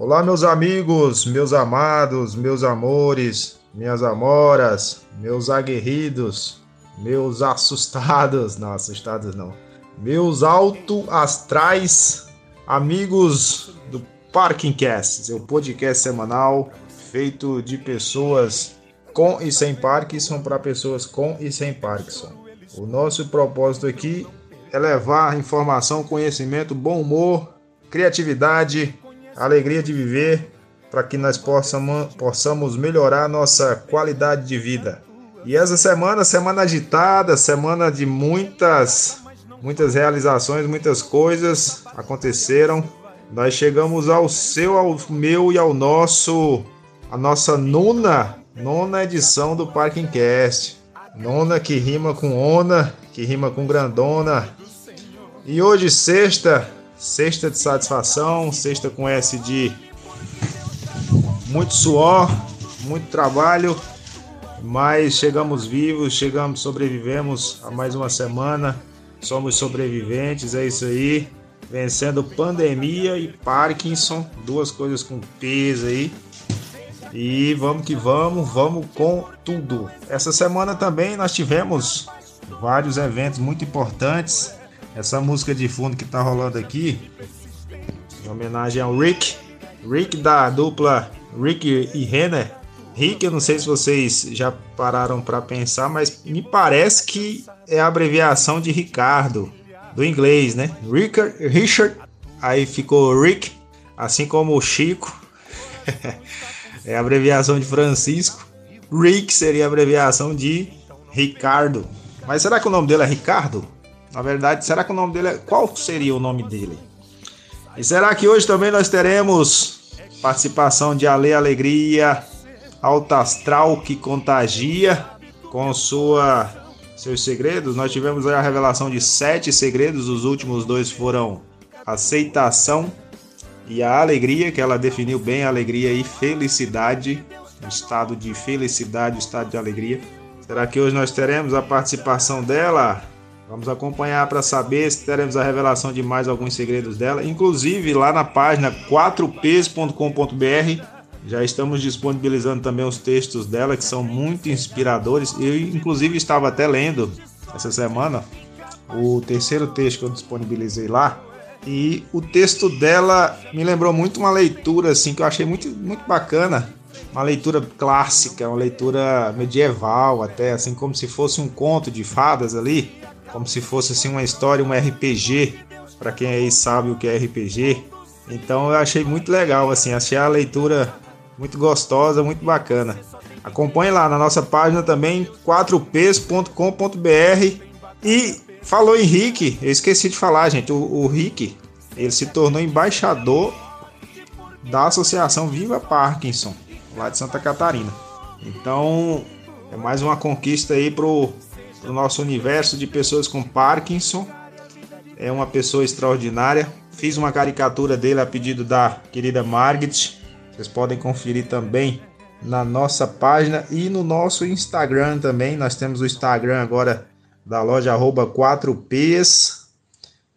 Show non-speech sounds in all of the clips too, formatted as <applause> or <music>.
Olá, meus amigos, meus amados, meus amores, minhas amoras, meus aguerridos, meus assustados, não, assustados não, meus alto astrais, amigos do Parkingcast, seu podcast semanal feito de pessoas com e sem Parkinson para pessoas com e sem Parkinson. O nosso propósito aqui é levar informação, conhecimento, bom humor, criatividade, alegria de viver para que nós possamos, possamos melhorar nossa qualidade de vida. E essa semana, semana agitada, semana de muitas, muitas realizações, muitas coisas aconteceram. Nós chegamos ao seu, ao meu e ao nosso, a nossa nona, nona edição do Parking Cast. Nona que rima com ona, que rima com grandona. E hoje, sexta, Sexta de satisfação, sexta com S de muito suor, muito trabalho, mas chegamos vivos, chegamos, sobrevivemos a mais uma semana. Somos sobreviventes, é isso aí. Vencendo pandemia e Parkinson, duas coisas com peso aí. E vamos que vamos, vamos com tudo. Essa semana também nós tivemos vários eventos muito importantes. Essa música de fundo que tá rolando aqui, em homenagem ao Rick, Rick da dupla Rick e Renner. Rick, eu não sei se vocês já pararam para pensar, mas me parece que é a abreviação de Ricardo, do inglês, né? Richard, Richard aí ficou Rick, assim como o Chico, <laughs> é a abreviação de Francisco. Rick seria a abreviação de Ricardo. Mas será que o nome dele é Ricardo? Na verdade, será que o nome dele é. Qual seria o nome dele? E será que hoje também nós teremos participação de Ale Alegria, Alta Astral que contagia com sua seus segredos? Nós tivemos a revelação de sete segredos, os últimos dois foram aceitação e a alegria, que ela definiu bem alegria e felicidade, um estado de felicidade, um estado de alegria. Será que hoje nós teremos a participação dela? Vamos acompanhar para saber se teremos a revelação de mais alguns segredos dela. Inclusive lá na página 4ps.com.br já estamos disponibilizando também os textos dela que são muito inspiradores. Eu inclusive estava até lendo essa semana o terceiro texto que eu disponibilizei lá. E o texto dela me lembrou muito uma leitura assim que eu achei muito, muito bacana. Uma leitura clássica, uma leitura medieval, até assim como se fosse um conto de fadas ali como se fosse assim uma história, um RPG, para quem aí sabe o que é RPG. Então eu achei muito legal, assim, achei a leitura muito gostosa, muito bacana. Acompanhe lá na nossa página também, 4ps.com.br. E falou Rick, eu esqueci de falar, gente, o, o Rick, ele se tornou embaixador da Associação Viva Parkinson, lá de Santa Catarina. Então, é mais uma conquista aí pro para o nosso universo de pessoas com Parkinson. É uma pessoa extraordinária. Fiz uma caricatura dele a pedido da querida Margit. Vocês podem conferir também na nossa página e no nosso Instagram também. Nós temos o Instagram agora da loja 4Ps.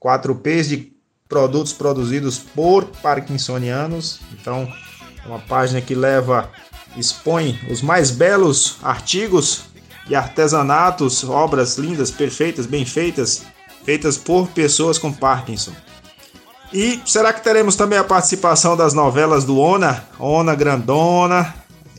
4Ps de produtos produzidos por parkinsonianos. Então, uma página que leva expõe os mais belos artigos e artesanatos, obras lindas, perfeitas, bem feitas, feitas por pessoas com Parkinson. E será que teremos também a participação das novelas do Ona, Ona Grandona,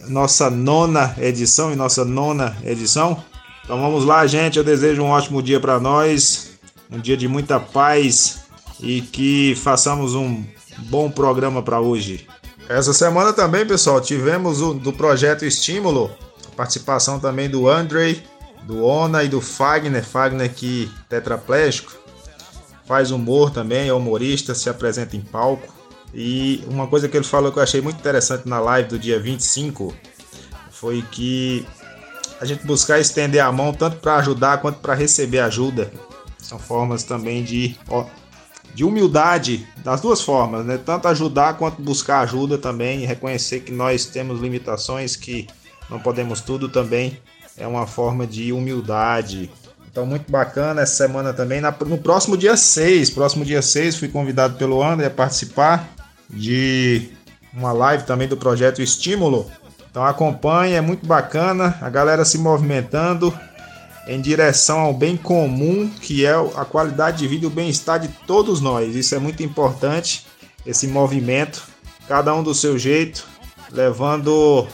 nossa nona edição e nossa nona edição? Então vamos lá, gente. Eu desejo um ótimo dia para nós, um dia de muita paz e que façamos um bom programa para hoje. Essa semana também, pessoal, tivemos o do projeto Estímulo Participação também do Andrei, do Ona e do Fagner. Fagner que tetraplégico. Faz humor também, é humorista, se apresenta em palco. E uma coisa que ele falou que eu achei muito interessante na live do dia 25 foi que a gente buscar estender a mão tanto para ajudar quanto para receber ajuda. São formas também de, de humildade, das duas formas, né? Tanto ajudar quanto buscar ajuda também, reconhecer que nós temos limitações que não podemos tudo também é uma forma de humildade. Então, muito bacana essa semana também. no próximo dia 6, próximo dia 6, fui convidado pelo André a participar de uma live também do projeto Estímulo. Então acompanhe, é muito bacana, a galera se movimentando em direção ao bem comum, que é a qualidade de vida e o bem-estar de todos nós. Isso é muito importante, esse movimento, cada um do seu jeito, levando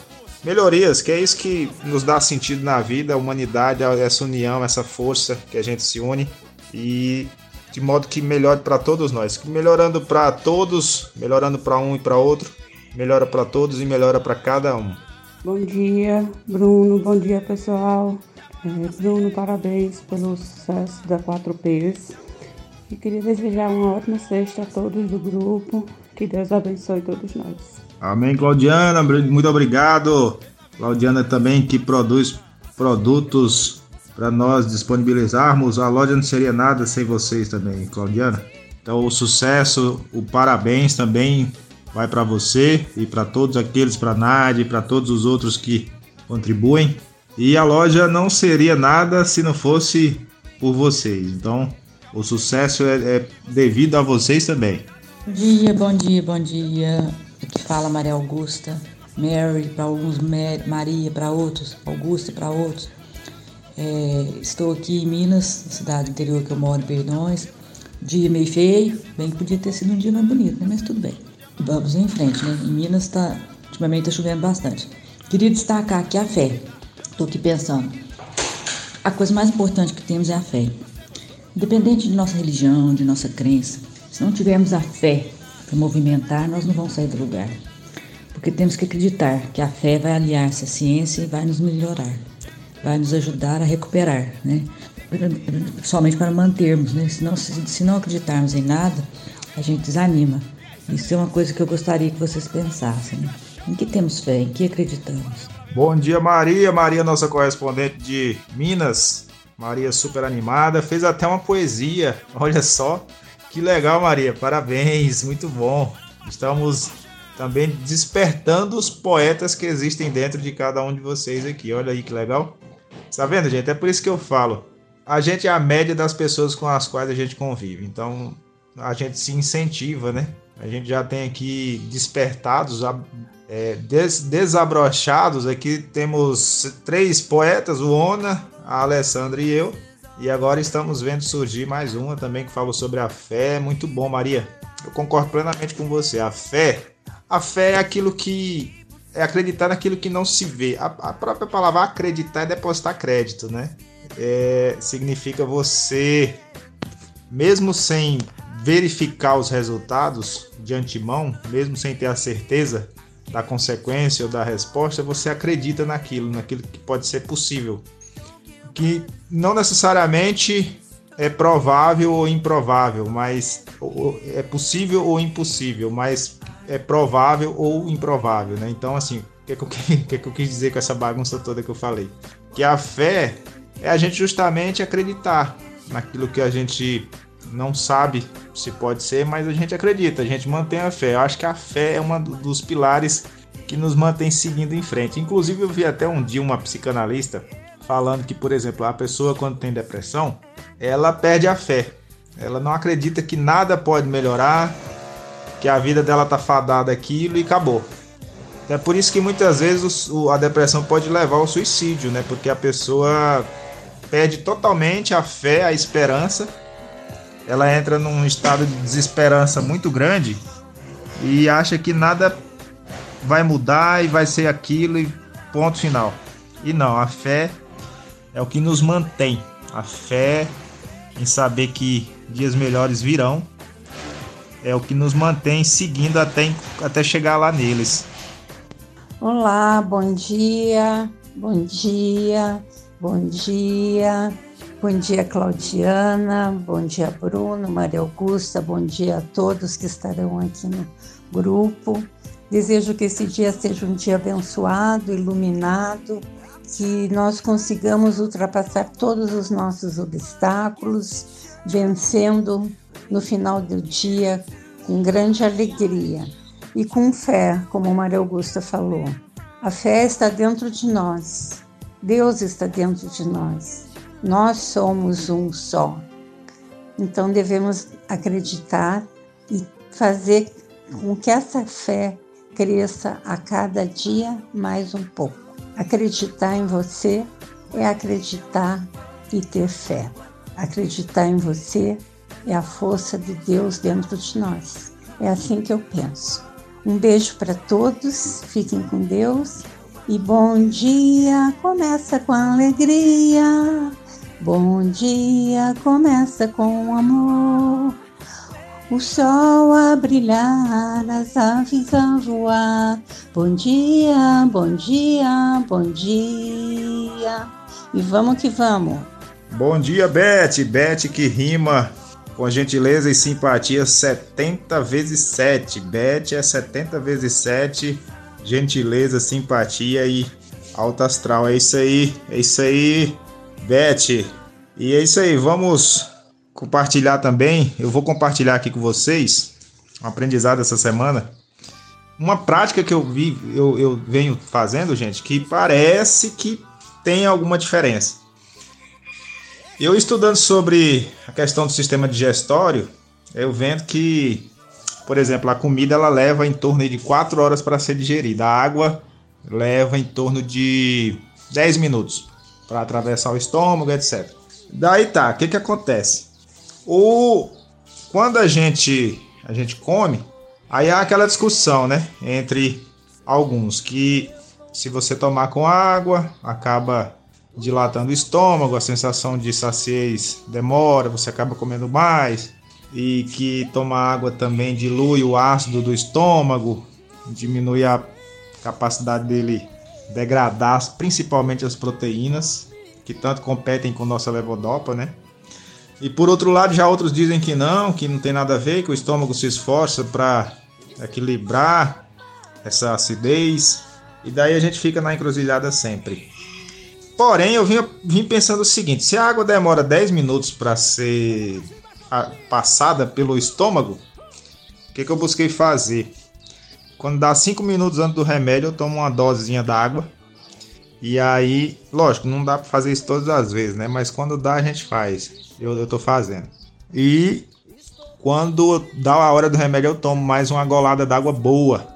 melhorias, que é isso que nos dá sentido na vida, a humanidade, essa união, essa força que a gente se une e de modo que melhore para todos nós, melhorando para todos, melhorando para um e para outro, melhora para todos e melhora para cada um. Bom dia, Bruno. Bom dia, pessoal. É, Bruno, parabéns pelo sucesso da 4Ps. E queria desejar uma ótima sexta a todos do grupo. Que Deus abençoe todos nós. Amém, Claudiana. Muito obrigado. Claudiana também que produz produtos para nós disponibilizarmos. A loja não seria nada sem vocês também, Claudiana. Então, o sucesso, o parabéns também vai para você e para todos aqueles, para Nádia e para todos os outros que contribuem. E a loja não seria nada se não fosse por vocês. Então, o sucesso é, é devido a vocês também. Bom dia, bom dia, bom dia. Aqui fala Maria Augusta, Mary para alguns, Maria para outros, Augusta para outros. É, estou aqui em Minas, cidade interior que eu moro, Perdões. Dia meio feio, bem que podia ter sido um dia mais bonito, né? mas tudo bem. Vamos em frente, né? Em Minas está, ultimamente está chovendo bastante. Queria destacar aqui a fé. Estou aqui pensando. A coisa mais importante que temos é a fé. Independente de nossa religião, de nossa crença, se não tivermos a fé para movimentar, nós não vamos sair do lugar. Porque temos que acreditar que a fé vai aliar-se à ciência e vai nos melhorar, vai nos ajudar a recuperar, né? Somente para mantermos, né? Se não, se, não acreditarmos em nada, a gente desanima. Isso é uma coisa que eu gostaria que vocês pensassem. Né? Em que temos fé? Em que acreditamos? Bom dia, Maria. Maria, nossa correspondente de Minas. Maria super animada, fez até uma poesia. Olha só, que legal, Maria. Parabéns, muito bom. Estamos também despertando os poetas que existem dentro de cada um de vocês aqui. Olha aí que legal. Tá vendo, gente? É por isso que eu falo. A gente é a média das pessoas com as quais a gente convive. Então, a gente se incentiva, né? A gente já tem aqui despertados é, des, desabrochados. Aqui temos três poetas, o Ona, a Alessandra e eu. E agora estamos vendo surgir mais uma também que fala sobre a fé. Muito bom, Maria. Eu concordo plenamente com você. A fé, a fé é aquilo que é acreditar naquilo que não se vê. A, a própria palavra acreditar é depositar crédito, né? É, significa você, mesmo sem verificar os resultados de antemão, mesmo sem ter a certeza da consequência ou da resposta, você acredita naquilo, naquilo que pode ser possível. Que não necessariamente é provável ou improvável, mas é possível ou impossível, mas é provável ou improvável, né? Então, assim, o que, é que, <laughs> que, é que eu quis dizer com essa bagunça toda que eu falei? Que a fé é a gente justamente acreditar naquilo que a gente não sabe se pode ser, mas a gente acredita, a gente mantém a fé. Eu acho que a fé é um dos pilares que nos mantém seguindo em frente. Inclusive, eu vi até um dia uma psicanalista falando que, por exemplo, a pessoa quando tem depressão, ela perde a fé. Ela não acredita que nada pode melhorar, que a vida dela tá fadada aquilo e acabou. É por isso que muitas vezes a depressão pode levar ao suicídio, né? Porque a pessoa perde totalmente a fé, a esperança ela entra num estado de desesperança muito grande e acha que nada vai mudar e vai ser aquilo e ponto final. E não, a fé é o que nos mantém. A fé em saber que dias melhores virão é o que nos mantém seguindo até, até chegar lá neles. Olá, bom dia, bom dia, bom dia. Bom dia, Claudiana. Bom dia, Bruno, Maria Augusta. Bom dia a todos que estarão aqui no grupo. Desejo que esse dia seja um dia abençoado, iluminado, que nós consigamos ultrapassar todos os nossos obstáculos, vencendo no final do dia com grande alegria e com fé, como Maria Augusta falou. A fé está dentro de nós. Deus está dentro de nós. Nós somos um só. Então devemos acreditar e fazer com que essa fé cresça a cada dia mais um pouco. Acreditar em você é acreditar e ter fé. Acreditar em você é a força de Deus dentro de nós. É assim que eu penso. Um beijo para todos, fiquem com Deus e bom dia começa com alegria. Bom dia começa com amor. O sol a brilhar, as aves a voar. Bom dia, bom dia, bom dia. E vamos que vamos. Bom dia, Beth. Beth que rima com gentileza e simpatia 70 vezes 7. Beth é 70 vezes 7. Gentileza, simpatia e alto astral. É isso aí, é isso aí, Beth. E é isso aí, vamos compartilhar também. Eu vou compartilhar aqui com vocês um aprendizado essa semana. Uma prática que eu vi, eu, eu venho fazendo, gente, que parece que tem alguma diferença. Eu estudando sobre a questão do sistema digestório, eu vendo que, por exemplo, a comida ela leva em torno de 4 horas para ser digerida. A água leva em torno de 10 minutos para atravessar o estômago, etc. Daí tá, o que que acontece? O quando a gente a gente come, aí há aquela discussão, né, entre alguns que se você tomar com água, acaba dilatando o estômago, a sensação de saciez demora, você acaba comendo mais, e que tomar água também dilui o ácido do estômago, diminui a capacidade dele degradar principalmente as proteínas, que tanto competem com nossa levodopa, né? E por outro lado, já outros dizem que não, que não tem nada a ver, que o estômago se esforça para equilibrar essa acidez. E daí a gente fica na encruzilhada sempre. Porém, eu vim, vim pensando o seguinte: se a água demora 10 minutos para ser passada pelo estômago, o que, que eu busquei fazer? Quando dá 5 minutos antes do remédio, eu tomo uma dosezinha d'água. E aí, lógico, não dá para fazer isso todas as vezes, né? Mas quando dá, a gente faz eu, eu tô fazendo. E quando dá a hora do remédio, eu tomo mais uma golada d'água boa,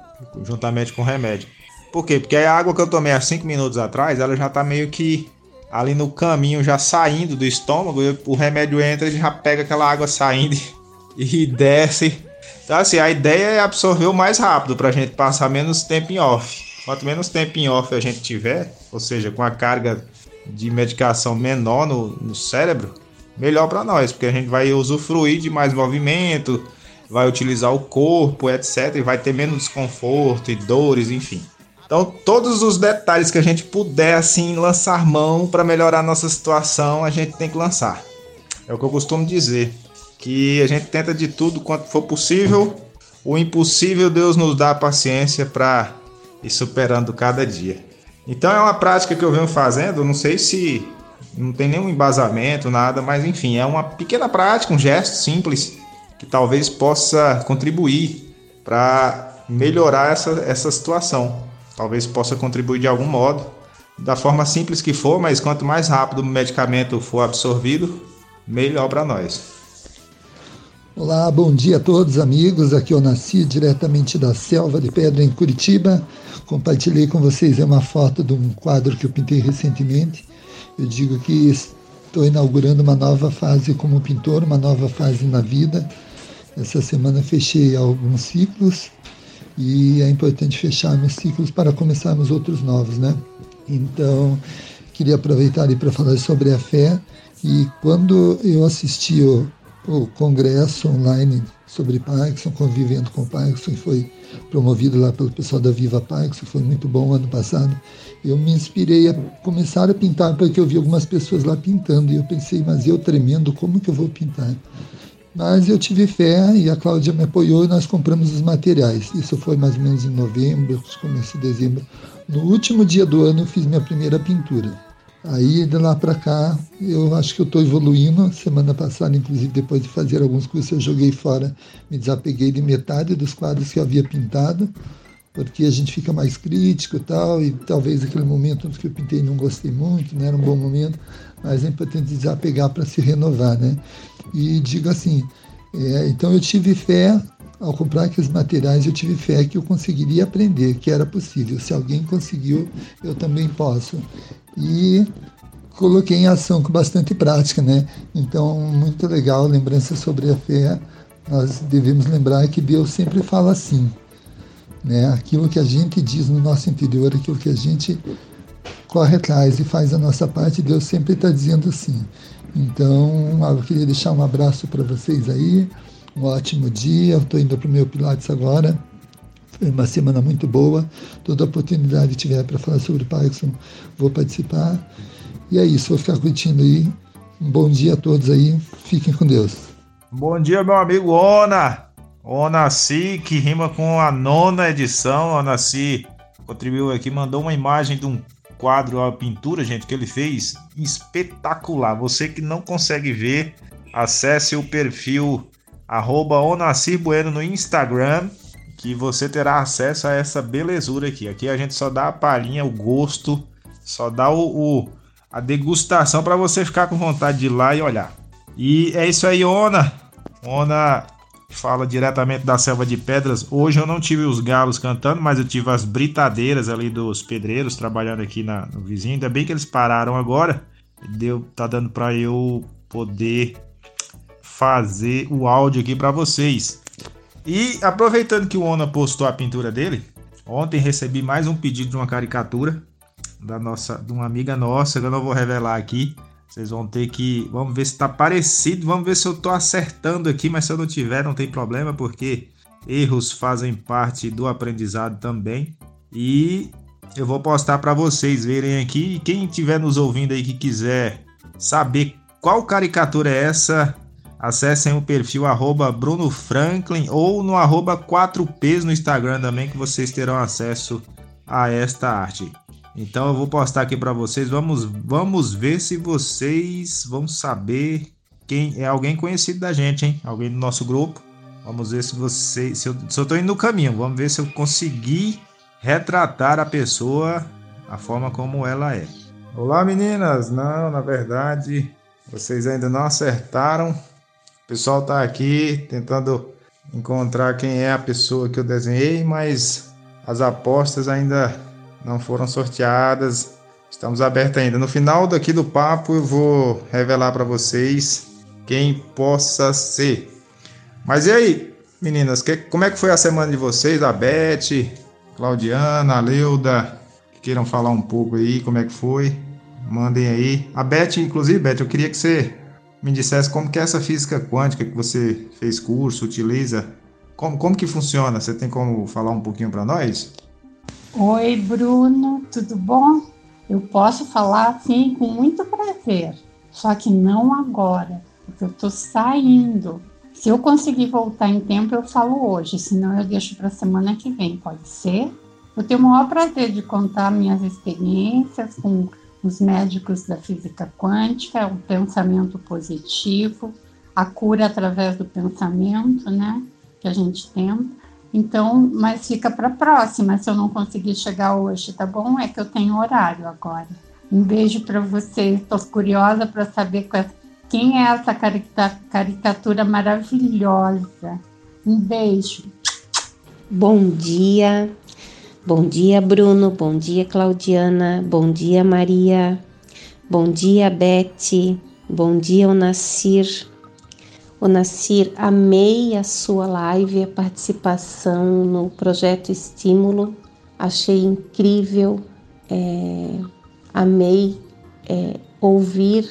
juntamente com o remédio. Por quê? Porque a água que eu tomei há 5 minutos atrás, ela já tá meio que ali no caminho, já saindo do estômago, o remédio entra e já pega aquela água saindo <laughs> e desce. Então, assim, a ideia é absorver o mais rápido pra gente passar menos tempo em off. Quanto menos tempo em off a gente tiver, ou seja, com a carga de medicação menor no, no cérebro, melhor para nós, porque a gente vai usufruir de mais movimento, vai utilizar o corpo, etc, e vai ter menos desconforto e dores, enfim. Então, todos os detalhes que a gente puder assim lançar mão para melhorar a nossa situação, a gente tem que lançar. É o que eu costumo dizer, que a gente tenta de tudo quanto for possível. O impossível Deus nos dá a paciência para ir superando cada dia. Então é uma prática que eu venho fazendo, não sei se não tem nenhum embasamento, nada, mas enfim, é uma pequena prática, um gesto simples que talvez possa contribuir para melhorar essa, essa situação. Talvez possa contribuir de algum modo, da forma simples que for, mas quanto mais rápido o medicamento for absorvido, melhor para nós. Olá, bom dia a todos, amigos. Aqui eu nasci diretamente da Selva de Pedra, em Curitiba. Compartilhei com vocês uma foto de um quadro que eu pintei recentemente eu digo que estou inaugurando uma nova fase como pintor, uma nova fase na vida. Essa semana fechei alguns ciclos e é importante fecharmos ciclos para começarmos outros novos, né? Então, queria aproveitar para falar sobre a fé. E quando eu assisti o, o congresso online sobre Parkinson, convivendo com Parkinson, que foi promovido lá pelo pessoal da Viva Parkinson, foi muito bom ano passado eu me inspirei a começar a pintar porque eu vi algumas pessoas lá pintando e eu pensei, mas eu tremendo, como que eu vou pintar? Mas eu tive fé e a Cláudia me apoiou e nós compramos os materiais. Isso foi mais ou menos em novembro, começo de dezembro. No último dia do ano eu fiz minha primeira pintura. Aí de lá para cá eu acho que eu estou evoluindo. Semana passada, inclusive, depois de fazer alguns cursos, eu joguei fora, me desapeguei de metade dos quadros que eu havia pintado porque a gente fica mais crítico e tal, e talvez aquele momento que eu pintei não gostei muito, não né, era um bom momento, mas é importante desapegar para se renovar, né? E digo assim, é, então eu tive fé ao comprar aqueles materiais, eu tive fé que eu conseguiria aprender, que era possível. Se alguém conseguiu, eu também posso. E coloquei em ação com bastante prática, né? Então, muito legal, lembrança sobre a fé. Nós devemos lembrar que Deus sempre fala assim, né? Aquilo que a gente diz no nosso interior, aquilo que a gente corre atrás e faz a nossa parte, Deus sempre está dizendo sim. Então, eu queria deixar um abraço para vocês aí, um ótimo dia. Estou indo para o meu Pilates agora. Foi uma semana muito boa. Toda oportunidade que tiver para falar sobre Parkinson, vou participar. E é isso, vou ficar curtindo aí. Um bom dia a todos aí. Fiquem com Deus. Bom dia, meu amigo Ona. Onaci, que rima com a nona edição. Onaci contribuiu aqui, mandou uma imagem de um quadro, a pintura, gente, que ele fez espetacular. Você que não consegue ver, acesse o perfil arroba Bueno no Instagram, que você terá acesso a essa belezura aqui. Aqui a gente só dá a palhinha, o gosto, só dá o, o a degustação para você ficar com vontade de ir lá e olhar. E é isso aí, Ona. Ona fala diretamente da selva de pedras. Hoje eu não tive os galos cantando, mas eu tive as britadeiras ali dos pedreiros trabalhando aqui na, no vizinho. Ainda bem que eles pararam agora. Deu, tá dando para eu poder fazer o áudio aqui para vocês. E aproveitando que o Ona postou a pintura dele, ontem recebi mais um pedido de uma caricatura da nossa, de uma amiga nossa, que eu não vou revelar aqui. Vocês vão ter que. Vamos ver se está parecido. Vamos ver se eu estou acertando aqui. Mas se eu não tiver, não tem problema, porque erros fazem parte do aprendizado também. E eu vou postar para vocês verem aqui. Quem estiver nos ouvindo aí que quiser saber qual caricatura é essa, acessem o perfil arroba Bruno Franklin ou no arroba 4Ps no Instagram também, que vocês terão acesso a esta arte. Então eu vou postar aqui para vocês. Vamos, vamos ver se vocês vão saber quem é alguém conhecido da gente, hein? Alguém do nosso grupo. Vamos ver se vocês, se eu, tô indo no caminho. Vamos ver se eu consegui retratar a pessoa a forma como ela é. Olá meninas, não, na verdade vocês ainda não acertaram. Pessoal tá aqui tentando encontrar quem é a pessoa que eu desenhei, mas as apostas ainda não foram sorteadas. Estamos abertos ainda. No final daqui do papo eu vou revelar para vocês quem possa ser. Mas e aí, meninas, que, como é que foi a semana de vocês? A Beth, Claudiana, a Leuda, que queiram falar um pouco aí, como é que foi? Mandem aí. A Beth, inclusive, Beth, eu queria que você me dissesse como que é essa física quântica que você fez curso, utiliza. Como, como que funciona? Você tem como falar um pouquinho para nós? Oi, Bruno, tudo bom? Eu posso falar sim com muito prazer, só que não agora, porque eu estou saindo. Se eu conseguir voltar em tempo, eu falo hoje, senão eu deixo para a semana que vem, pode ser? Eu tenho o maior prazer de contar minhas experiências com os médicos da física quântica, o pensamento positivo, a cura através do pensamento, né? Que a gente tenta. Então, mas fica para a próxima, se eu não conseguir chegar hoje, tá bom? É que eu tenho horário agora. Um beijo para vocês. Estou curiosa para saber quem é essa caricatura maravilhosa. Um beijo. Bom dia. Bom dia, Bruno. Bom dia, Claudiana. Bom dia, Maria. Bom dia, Beth. Bom dia, Onacir. O Nasir, amei a sua live, a participação no projeto Estímulo, achei incrível, é, amei é, ouvir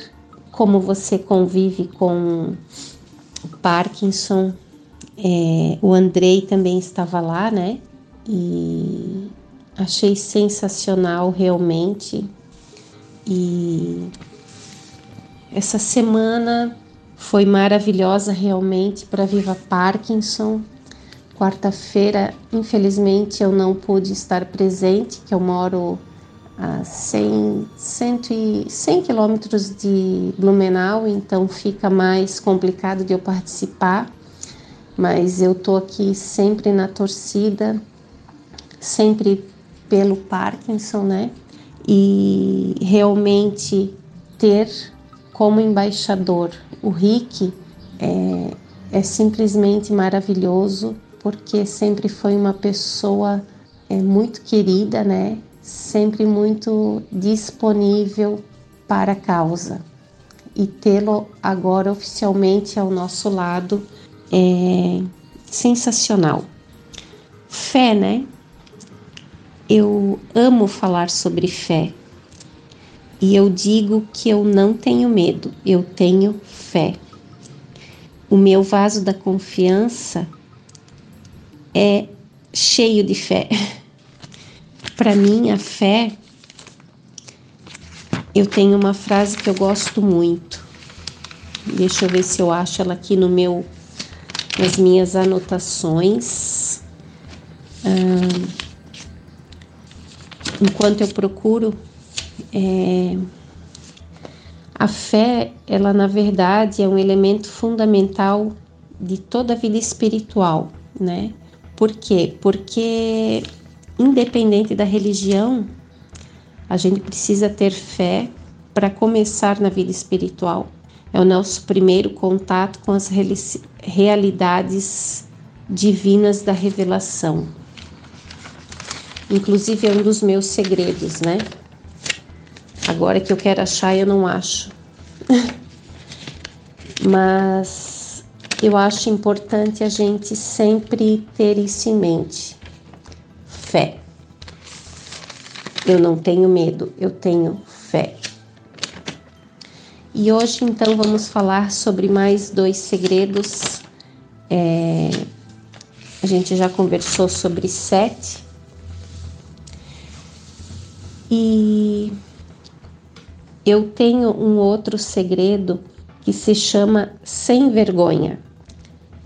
como você convive com o Parkinson. É, o Andrei também estava lá, né? E achei sensacional realmente. E essa semana foi maravilhosa realmente para Viva Parkinson. Quarta-feira, infelizmente, eu não pude estar presente, que eu moro a 100, 100, 100 quilômetros de Blumenau, então fica mais complicado de eu participar. Mas eu tô aqui sempre na torcida, sempre pelo Parkinson, né? E realmente ter como embaixador. O Rick é, é simplesmente maravilhoso porque sempre foi uma pessoa é, muito querida, né? Sempre muito disponível para a causa. E tê-lo agora oficialmente ao nosso lado é sensacional. Fé, né? Eu amo falar sobre fé. E eu digo que eu não tenho medo, eu tenho fé. O meu vaso da confiança é cheio de fé. <laughs> Para mim, a fé, eu tenho uma frase que eu gosto muito. Deixa eu ver se eu acho ela aqui no meu, nas minhas anotações. Ah, enquanto eu procuro é, a fé, ela na verdade é um elemento fundamental de toda a vida espiritual, né? Por quê? Porque independente da religião, a gente precisa ter fé para começar na vida espiritual. É o nosso primeiro contato com as realidades divinas da revelação. Inclusive é um dos meus segredos, né? Agora que eu quero achar, eu não acho. <laughs> Mas eu acho importante a gente sempre ter isso em mente. Fé. Eu não tenho medo, eu tenho fé. E hoje, então, vamos falar sobre mais dois segredos. É, a gente já conversou sobre sete. E eu tenho um outro segredo que se chama sem vergonha.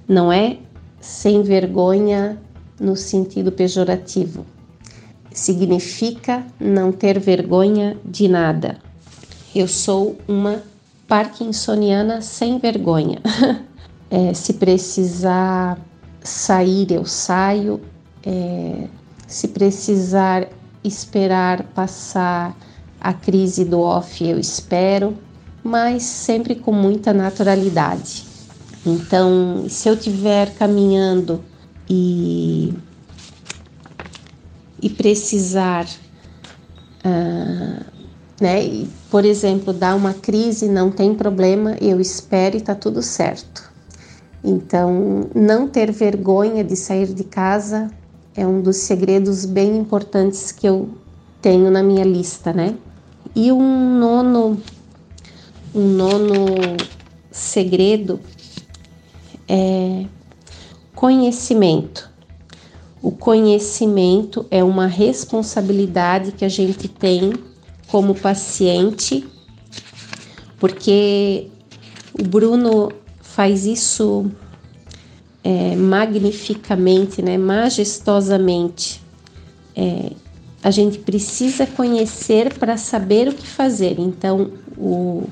Não é sem vergonha no sentido pejorativo. Significa não ter vergonha de nada. Eu sou uma parkinsoniana sem vergonha. <laughs> é, se precisar sair, eu saio. É, se precisar esperar passar a crise do off eu espero, mas sempre com muita naturalidade. Então, se eu estiver caminhando e, e precisar, uh, né, e, por exemplo, dar uma crise, não tem problema, eu espero e está tudo certo. Então, não ter vergonha de sair de casa é um dos segredos bem importantes que eu tenho na minha lista, né? E um nono, um nono segredo é conhecimento. O conhecimento é uma responsabilidade que a gente tem como paciente, porque o Bruno faz isso é, magnificamente, né, majestosamente. É, a gente precisa conhecer para saber o que fazer. Então, o,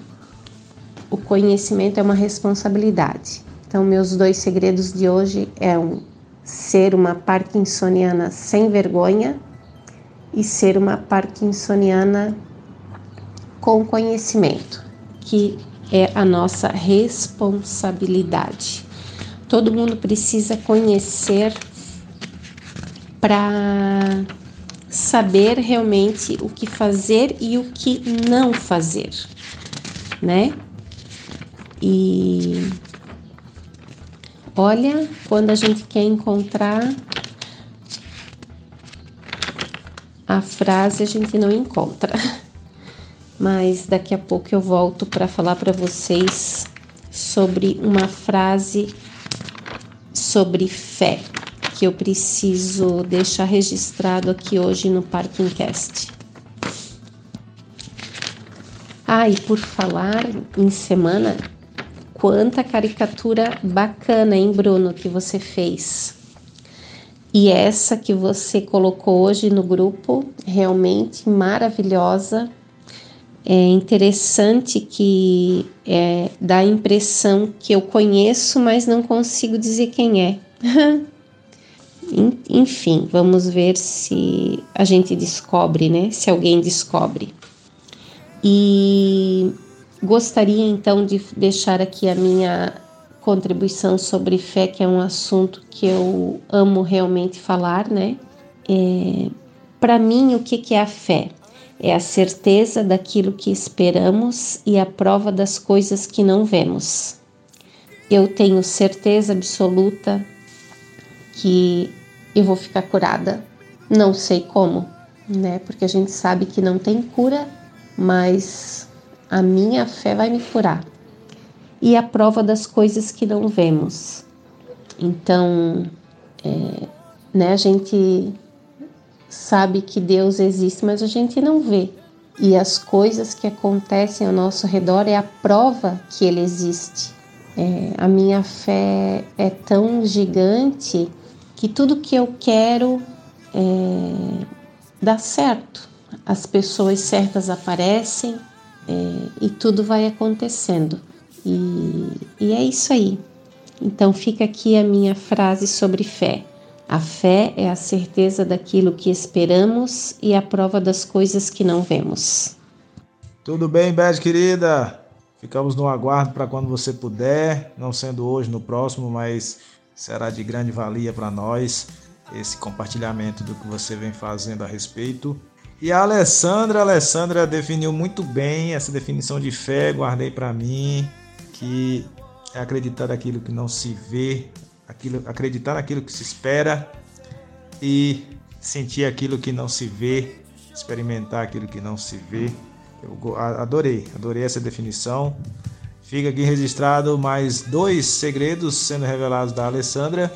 o conhecimento é uma responsabilidade. Então, meus dois segredos de hoje é um, ser uma parkinsoniana sem vergonha e ser uma parkinsoniana com conhecimento, que é a nossa responsabilidade. Todo mundo precisa conhecer para saber realmente o que fazer e o que não fazer, né? E olha, quando a gente quer encontrar a frase, a gente não encontra. <laughs> Mas daqui a pouco eu volto para falar para vocês sobre uma frase sobre fé que eu preciso deixar registrado aqui hoje no Parkingcast. Ah, e por falar em semana, quanta caricatura bacana, hein, Bruno, que você fez. E essa que você colocou hoje no grupo, realmente maravilhosa. É interessante que é, dá a impressão que eu conheço, mas não consigo dizer quem é. <laughs> Enfim, vamos ver se a gente descobre, né? Se alguém descobre. E gostaria então de deixar aqui a minha contribuição sobre fé, que é um assunto que eu amo realmente falar, né? É, Para mim, o que, que é a fé? É a certeza daquilo que esperamos e a prova das coisas que não vemos. Eu tenho certeza absoluta que eu vou ficar curada. Não sei como, né? Porque a gente sabe que não tem cura, mas a minha fé vai me curar. E a prova das coisas que não vemos. Então, é, né, a gente sabe que Deus existe, mas a gente não vê. E as coisas que acontecem ao nosso redor é a prova que Ele existe. É, a minha fé é tão gigante que tudo que eu quero é, dá certo. As pessoas certas aparecem é, e tudo vai acontecendo. E, e é isso aí. Então fica aqui a minha frase sobre fé. A fé é a certeza daquilo que esperamos e a prova das coisas que não vemos. Tudo bem, Beth, querida? Ficamos no aguardo para quando você puder, não sendo hoje, no próximo, mas será de grande valia para nós esse compartilhamento do que você vem fazendo a respeito. E a Alessandra, a Alessandra definiu muito bem essa definição de fé, guardei para mim, que é acreditar naquilo que não se vê, aquilo, acreditar naquilo que se espera e sentir aquilo que não se vê, experimentar aquilo que não se vê. Eu adorei, adorei essa definição. Fica aqui registrado mais dois segredos sendo revelados da Alessandra.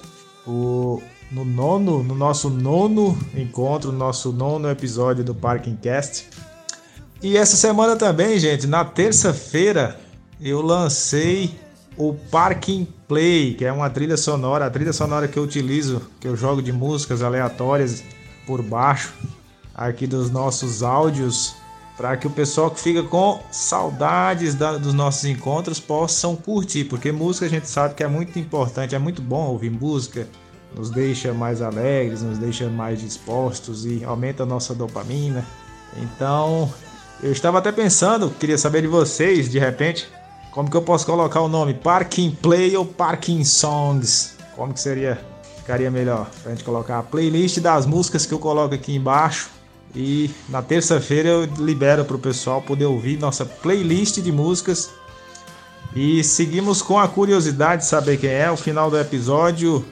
O, no nono, no nosso nono encontro, no nosso nono episódio do Parking Cast. E essa semana também, gente, na terça-feira, eu lancei o Parking Play, que é uma trilha sonora, a trilha sonora que eu utilizo, que eu jogo de músicas aleatórias por baixo aqui dos nossos áudios para que o pessoal que fica com saudades da, dos nossos encontros possam curtir, porque música a gente sabe que é muito importante, é muito bom ouvir música, nos deixa mais alegres, nos deixa mais dispostos e aumenta a nossa dopamina. Então, eu estava até pensando, queria saber de vocês, de repente, como que eu posso colocar o nome? Parking Play ou Parking Songs? Como que seria? Ficaria melhor pra gente colocar a playlist das músicas que eu coloco aqui embaixo e na terça-feira eu libero para o pessoal poder ouvir nossa playlist de músicas. E seguimos com a curiosidade de saber quem é. O final do episódio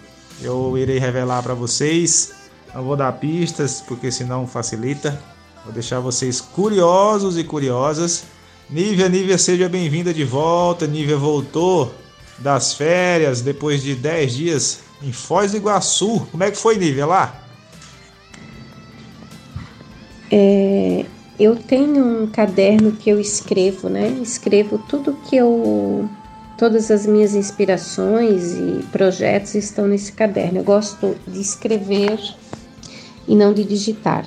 eu irei revelar para vocês. Não vou dar pistas porque senão facilita. Vou deixar vocês curiosos e curiosas. Nívia, Nívia, seja bem-vinda de volta. Nívia voltou das férias depois de 10 dias em Foz do Iguaçu. Como é que foi, Nívia, lá? É, eu tenho um caderno que eu escrevo, né? Escrevo tudo que eu. Todas as minhas inspirações e projetos estão nesse caderno. Eu gosto de escrever e não de digitar.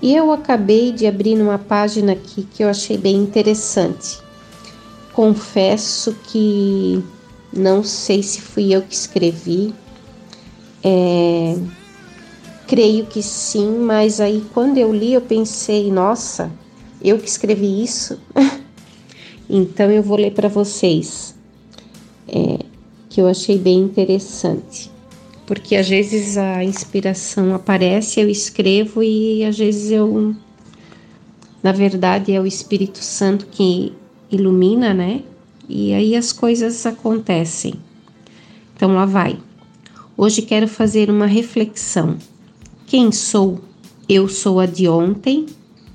E eu acabei de abrir numa página aqui que eu achei bem interessante. Confesso que não sei se fui eu que escrevi. É, Creio que sim, mas aí quando eu li eu pensei, nossa, eu que escrevi isso. <laughs> então eu vou ler para vocês, é, que eu achei bem interessante. Porque às vezes a inspiração aparece, eu escrevo e às vezes eu. Na verdade é o Espírito Santo que ilumina, né? E aí as coisas acontecem. Então lá vai. Hoje quero fazer uma reflexão quem sou? Eu sou a de ontem,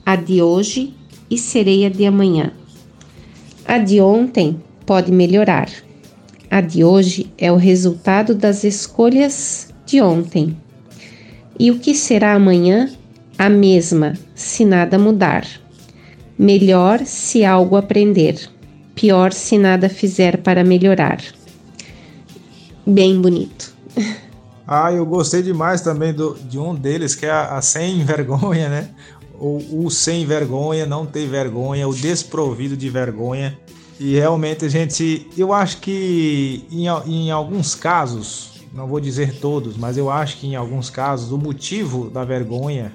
a de hoje e serei a de amanhã. A de ontem pode melhorar. A de hoje é o resultado das escolhas de ontem. E o que será amanhã? A mesma, se nada mudar. Melhor se algo aprender, pior se nada fizer para melhorar. Bem bonito. <laughs> Ah, eu gostei demais também do, de um deles, que é a, a sem vergonha, né? O, o sem vergonha, não ter vergonha, o desprovido de vergonha. E realmente a gente, eu acho que em, em alguns casos, não vou dizer todos, mas eu acho que em alguns casos o motivo da vergonha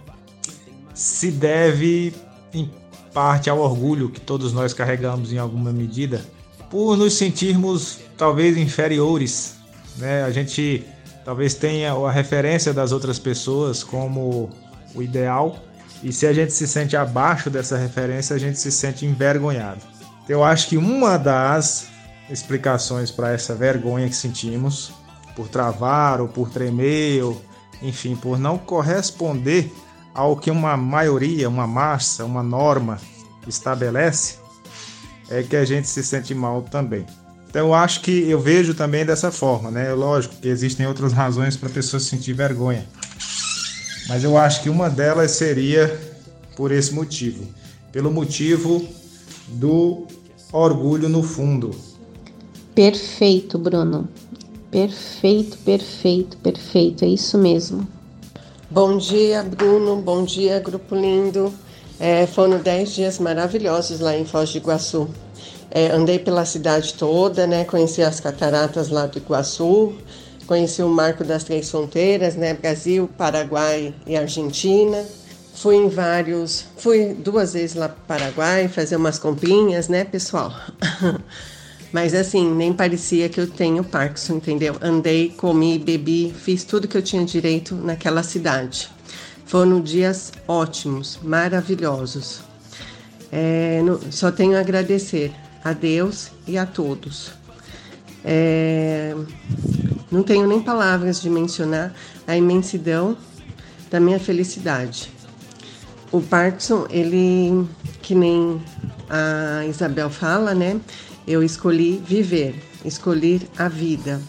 se deve em parte ao orgulho que todos nós carregamos em alguma medida por nos sentirmos talvez inferiores, né? A gente talvez tenha a referência das outras pessoas como o ideal, e se a gente se sente abaixo dessa referência, a gente se sente envergonhado. Eu acho que uma das explicações para essa vergonha que sentimos por travar ou por tremer, ou, enfim, por não corresponder ao que uma maioria, uma massa, uma norma estabelece, é que a gente se sente mal também. Então eu acho que eu vejo também dessa forma, né? Lógico que existem outras razões para a pessoa sentir vergonha. Mas eu acho que uma delas seria por esse motivo, pelo motivo do orgulho no fundo. Perfeito, Bruno. Perfeito, perfeito, perfeito. É isso mesmo. Bom dia, Bruno. Bom dia, grupo lindo. É, foram 10 dias maravilhosos lá em Foz do Iguaçu. É, andei pela cidade toda, né? Conheci as cataratas lá do Iguaçu, conheci o Marco das Três Fronteiras, né? Brasil, Paraguai e Argentina. Fui em vários, fui duas vezes lá para Paraguai fazer umas comprinhas, né, pessoal? <laughs> Mas assim, nem parecia que eu tenho Parkinson, entendeu? Andei, comi, bebi, fiz tudo que eu tinha direito naquela cidade. Foram dias ótimos, maravilhosos. É, no, só tenho a agradecer a Deus e a todos. É, não tenho nem palavras de mencionar a imensidão da minha felicidade. O Parkinson, ele, que nem a Isabel fala, né? Eu escolhi viver, escolher a vida.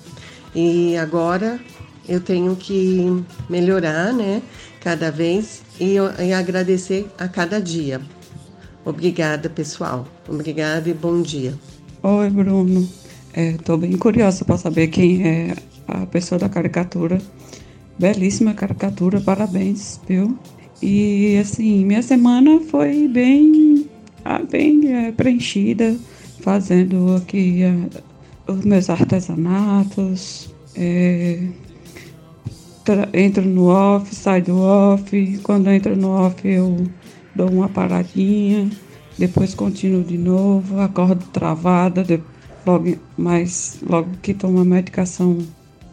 E agora eu tenho que melhorar, né? Cada vez e, e agradecer a cada dia. Obrigada, pessoal. Obrigada e bom dia. Oi, Bruno. Estou é, bem curiosa para saber quem é a pessoa da caricatura. Belíssima caricatura, parabéns, viu? E assim, minha semana foi bem, ah, bem é, preenchida, fazendo aqui é, os meus artesanatos. É, entro no off, saio do off. Quando entro no off, eu dou uma paradinha, depois continuo de novo, acordo travada, logo, mas logo que tomo a medicação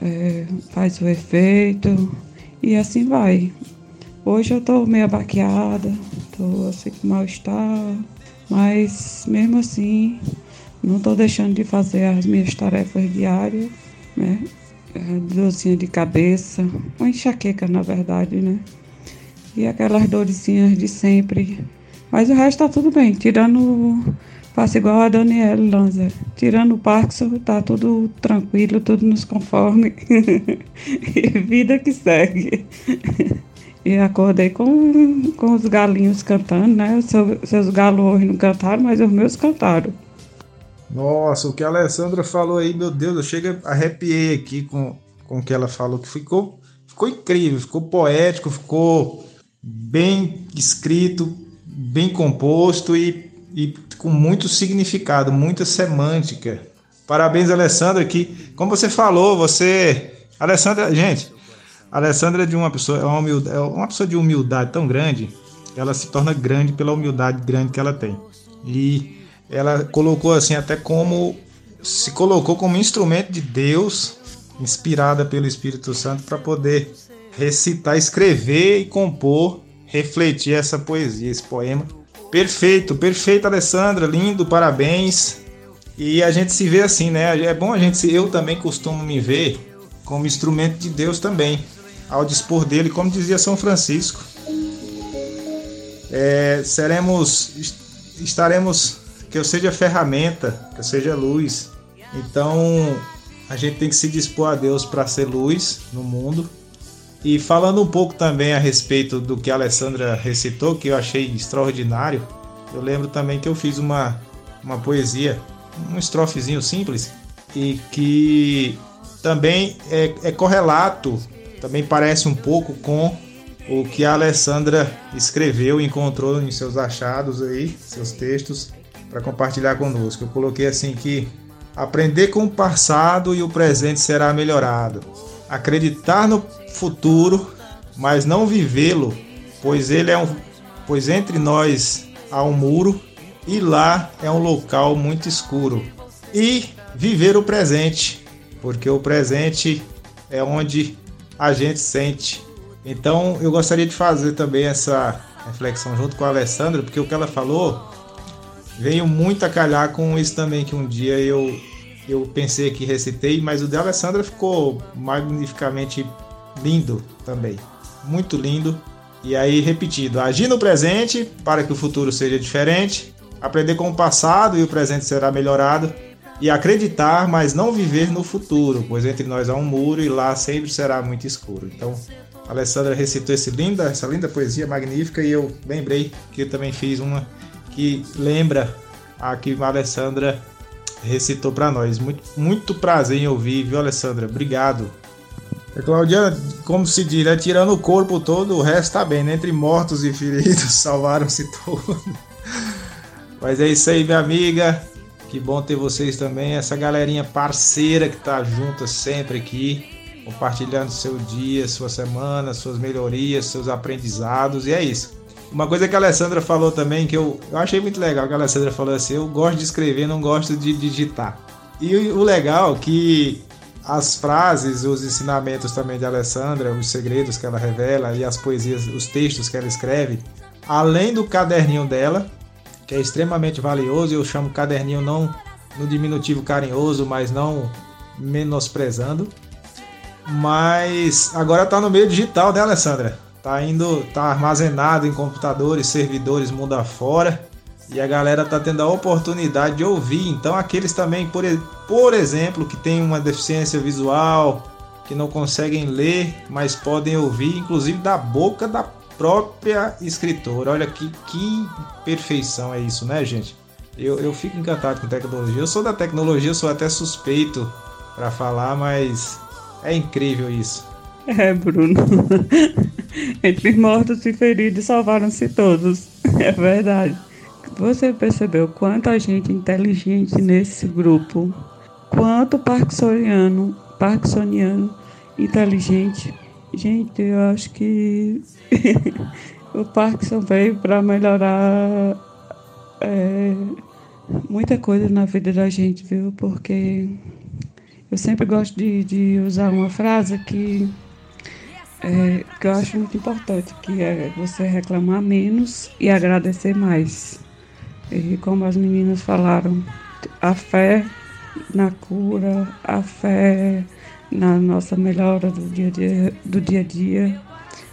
é, faz o efeito e assim vai. Hoje eu tô meio abaqueada, tô assim com mal-estar, mas mesmo assim não tô deixando de fazer as minhas tarefas diárias, né? É, dorzinha de cabeça, uma enxaqueca na verdade, né? E aquelas dorzinhas de sempre. Mas o resto tá tudo bem, tirando. Faço igual a Daniela Lanza. Tirando o Parkinson, tá tudo tranquilo, tudo nos conforme. <laughs> e vida que segue. <laughs> E acordei com, com os galinhos cantando, né? Seu, seus galos hoje não cantaram, mas os meus cantaram. Nossa, o que a Alessandra falou aí, meu Deus, eu chego a arrepiei aqui com, com o que ela falou, que ficou, ficou incrível, ficou poético, ficou bem escrito, bem composto e, e com muito significado, muita semântica. Parabéns, Alessandra, que, como você falou, você. Alessandra, gente, a Alessandra é de uma pessoa, é uma, humildade, é uma pessoa de humildade tão grande, ela se torna grande pela humildade grande que ela tem. E ela colocou assim até como se colocou como instrumento de Deus, inspirada pelo Espírito Santo para poder recitar, escrever e compor, refletir essa poesia, esse poema. Perfeito, perfeito, Alessandra, lindo, parabéns. E a gente se vê assim, né? É bom a gente se, eu também costumo me ver como instrumento de Deus também ao dispor dele, como dizia São Francisco. É, seremos, estaremos, que eu seja ferramenta, que eu seja luz. Então a gente tem que se dispor a Deus para ser luz no mundo. E falando um pouco também a respeito do que a Alessandra recitou, que eu achei extraordinário, eu lembro também que eu fiz uma, uma poesia, um estrofezinho simples, e que também é, é correlato também parece um pouco com o que a Alessandra escreveu e encontrou em seus achados aí, seus textos, para compartilhar conosco. Eu coloquei assim que aprender com o passado e o presente será melhorado. Acreditar no futuro, mas não vivê-lo, pois ele é um pois entre nós há um muro e lá é um local muito escuro. e viver o presente, porque o presente é onde a gente sente. Então eu gostaria de fazer também essa reflexão junto com a Alessandra, porque o que ela falou veio muito a calhar com isso também que um dia eu eu pensei que recitei, mas o de Alessandra ficou magnificamente lindo também, muito lindo. E aí repetido, agir no presente para que o futuro seja diferente, aprender com o passado e o presente será melhorado e acreditar, mas não viver no futuro, pois entre nós há um muro e lá sempre será muito escuro. Então, a Alessandra recitou esse linda, essa linda poesia magnífica e eu lembrei que eu também fiz uma que lembra a que a Alessandra recitou para nós. Muito, muito prazer em ouvir, viu, Alessandra? Obrigado. A Claudiana, como se diz, né? tirando o corpo todo, o resto tá bem, né? Entre mortos e feridos, <laughs> salvaram-se todos. Mas é isso aí, minha amiga. Que bom ter vocês também, essa galerinha parceira que tá junta sempre aqui, compartilhando seu dia, sua semana, suas melhorias, seus aprendizados, e é isso. Uma coisa que a Alessandra falou também, que eu, eu achei muito legal, que a Alessandra falou assim, eu gosto de escrever, não gosto de digitar. E o, o legal é que as frases, os ensinamentos também de Alessandra, os segredos que ela revela e as poesias, os textos que ela escreve, além do caderninho dela, que é extremamente valioso. Eu chamo caderninho não no diminutivo carinhoso, mas não menosprezando. Mas agora está no meio digital, né, Alessandra? Tá indo, tá armazenado em computadores, servidores mundo afora. E a galera tá tendo a oportunidade de ouvir. Então aqueles também, por, por exemplo, que tem uma deficiência visual, que não conseguem ler, mas podem ouvir, inclusive da boca da própria escritora. Olha que, que perfeição é isso, né, gente? Eu, eu fico encantado com tecnologia. Eu sou da tecnologia, sou até suspeito para falar, mas é incrível isso. É, Bruno. <laughs> Entre mortos e feridos salvaram-se todos. <laughs> É verdade. Você percebeu quanta gente inteligente nesse grupo? Quanto parkinsoniano, parkinsoniano inteligente Gente, eu acho que <laughs> o Parkinson veio para melhorar é, muita coisa na vida da gente, viu? Porque eu sempre gosto de, de usar uma frase que, é, que eu acho muito importante, que é você reclamar menos e agradecer mais. E como as meninas falaram, a fé na cura, a fé na nossa melhora do dia, dia, do dia a dia,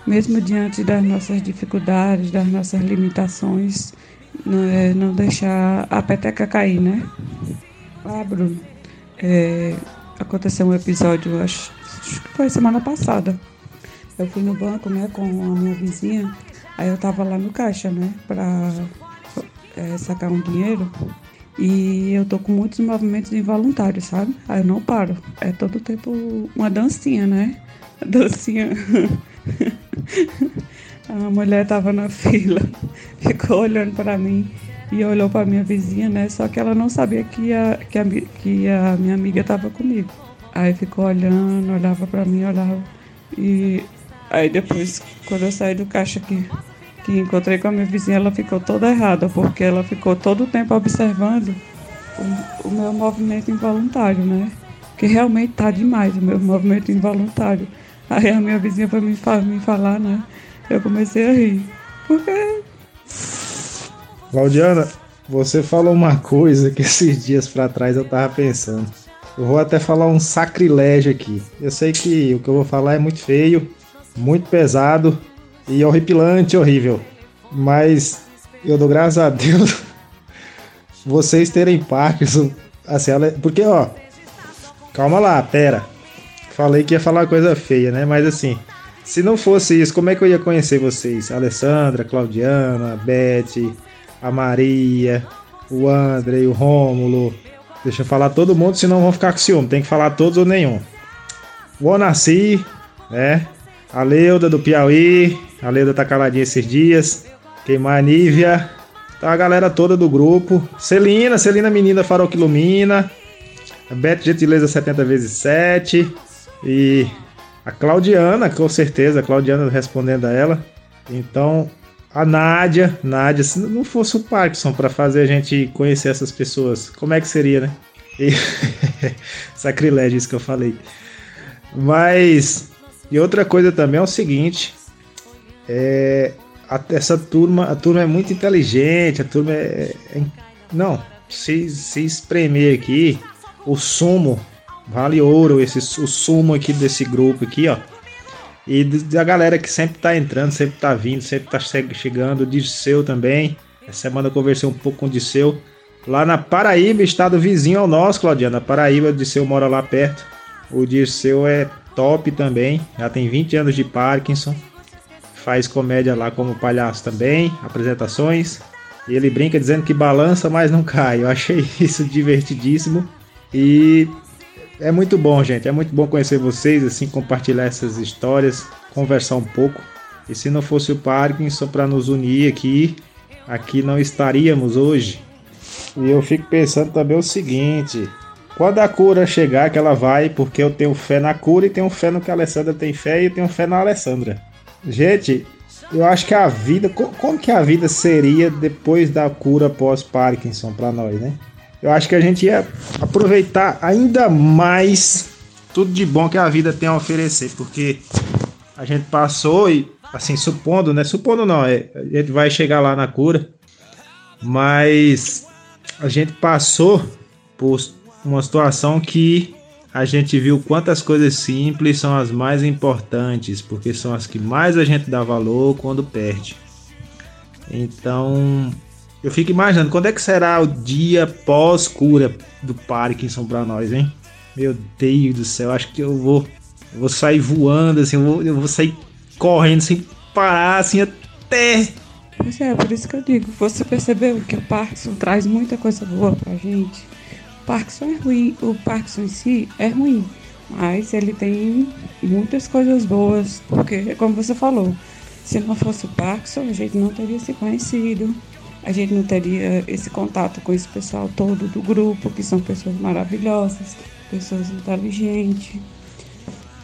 mesmo diante das nossas dificuldades, das nossas limitações, não, é, não deixar a peteca cair, né? Ah, Bruno, é, aconteceu um episódio, acho, acho que foi semana passada. Eu fui no banco, né, com a minha vizinha, aí eu tava lá no caixa, né, pra é, sacar um dinheiro. E eu tô com muitos movimentos involuntários, sabe? Aí eu não paro. É todo tempo uma dancinha, né? Dancinha. <laughs> a mulher tava na fila, <laughs> ficou olhando para mim e olhou para minha vizinha, né? Só que ela não sabia que a, que a, que a minha amiga tava comigo. Aí ficou olhando, olhava para mim, olhava. E aí depois, quando eu saí do caixa aqui, que encontrei com a minha vizinha, ela ficou toda errada, porque ela ficou todo o tempo observando o, o meu movimento involuntário, né? Que realmente tá demais o meu movimento involuntário. Aí a minha vizinha foi me, me falar, né? Eu comecei a rir. Porque. Claudiana, você falou uma coisa que esses dias para trás eu tava pensando. Eu vou até falar um sacrilégio aqui. Eu sei que o que eu vou falar é muito feio, muito pesado, e horripilante, horrível. Mas eu dou graças a Deus <laughs> vocês terem Parkinson. Assim, porque, ó, calma lá, pera. Falei que ia falar coisa feia, né? Mas assim, se não fosse isso, como é que eu ia conhecer vocês? Alessandra, Claudiana, a Beth, a Maria, o André, o Rômulo. Deixa eu falar todo mundo, senão vão ficar com ciúme. Tem que falar todos ou nenhum. O Onassi, né? A Leuda do Piauí. A Leuda tá caladinha esses dias. Quem mais? Nívia. Tá a galera toda do grupo. Celina, Celina Menina Farol que Ilumina. A Beto Gentileza 70 vezes 7. E a Claudiana, com certeza, a Claudiana respondendo a ela. Então, a Nádia, Nádia, se não fosse o Parkinson para fazer a gente conhecer essas pessoas, como é que seria, né? E... <laughs> Sacrilégio isso que eu falei. Mas. E outra coisa também é o seguinte. É, a, essa turma, a turma é muito inteligente, a turma é. é não, se, se espremer aqui, o sumo vale ouro, esse, o sumo aqui desse grupo aqui, ó. E da galera que sempre tá entrando, sempre tá vindo, sempre tá chegando, o Disseu também. Essa semana eu conversei um pouco com o Disseu. Lá na Paraíba, estado vizinho ao nosso, Claudiana. Paraíba, o Disseu mora lá perto. O Disseu é top também, já tem 20 anos de Parkinson. Faz comédia lá como palhaço também, apresentações. E ele brinca dizendo que balança, mas não cai. Eu achei <laughs> isso divertidíssimo. E é muito bom, gente. É muito bom conhecer vocês, assim, compartilhar essas histórias, conversar um pouco. E se não fosse o Parkinson para nos unir aqui, aqui não estaríamos hoje. E eu fico pensando também o seguinte: quando a cura chegar, que ela vai, porque eu tenho fé na cura e tenho fé no que a Alessandra tem fé e eu tenho fé na Alessandra. Gente, eu acho que a vida, como que a vida seria depois da cura pós-Parkinson para nós, né? Eu acho que a gente ia aproveitar ainda mais tudo de bom que a vida tem a oferecer, porque a gente passou e, assim, supondo, né? Supondo não, é, a gente vai chegar lá na cura, mas a gente passou por uma situação que a gente viu quantas coisas simples são as mais importantes, porque são as que mais a gente dá valor quando perde. Então, eu fico imaginando quando é que será o dia pós-cura do Parkinson para nós, hein? Meu Deus do céu, acho que eu vou, eu vou sair voando, assim, eu vou, eu vou sair correndo sem parar, assim, até. Pois é, por isso que eu digo, você percebeu que o Parkinson traz muita coisa boa pra gente Parkinson é ruim, o Parkinson em si é ruim, mas ele tem muitas coisas boas, porque, como você falou, se não fosse o Parkinson, a gente não teria se conhecido, a gente não teria esse contato com esse pessoal todo do grupo, que são pessoas maravilhosas, pessoas inteligentes.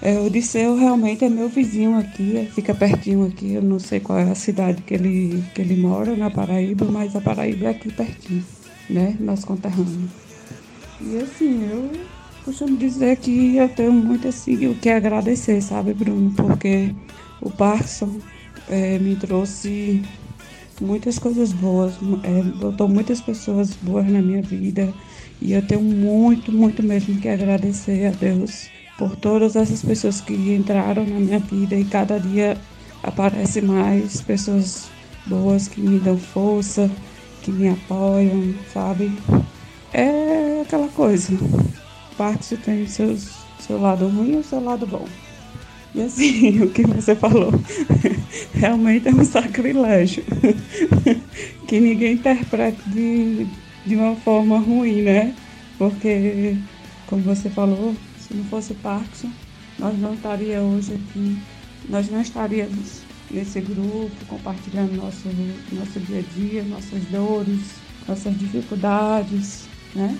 É, o Disseu realmente é meu vizinho aqui, fica pertinho aqui, eu não sei qual é a cidade que ele, que ele mora, na Paraíba, mas a Paraíba é aqui pertinho, né, nosso conterrâneo. E assim, eu costumo dizer que eu tenho muito assim o que agradecer, sabe, Bruno? Porque o Parkinson é, me trouxe muitas coisas boas, é, botou muitas pessoas boas na minha vida. E eu tenho muito, muito mesmo que agradecer a Deus por todas essas pessoas que entraram na minha vida e cada dia aparecem mais pessoas boas que me dão força, que me apoiam, sabe? É aquela coisa. Parte tem seus, seu lado ruim e o seu lado bom. E assim, <laughs> o que você falou <laughs> realmente é um sacrilégio. <laughs> que ninguém interprete de, de uma forma ruim, né? Porque, como você falou, se não fosse Parkinson, nós não estaríamos hoje aqui, nós não estaríamos nesse grupo compartilhando nosso, nosso dia a dia, nossas dores, nossas dificuldades, né?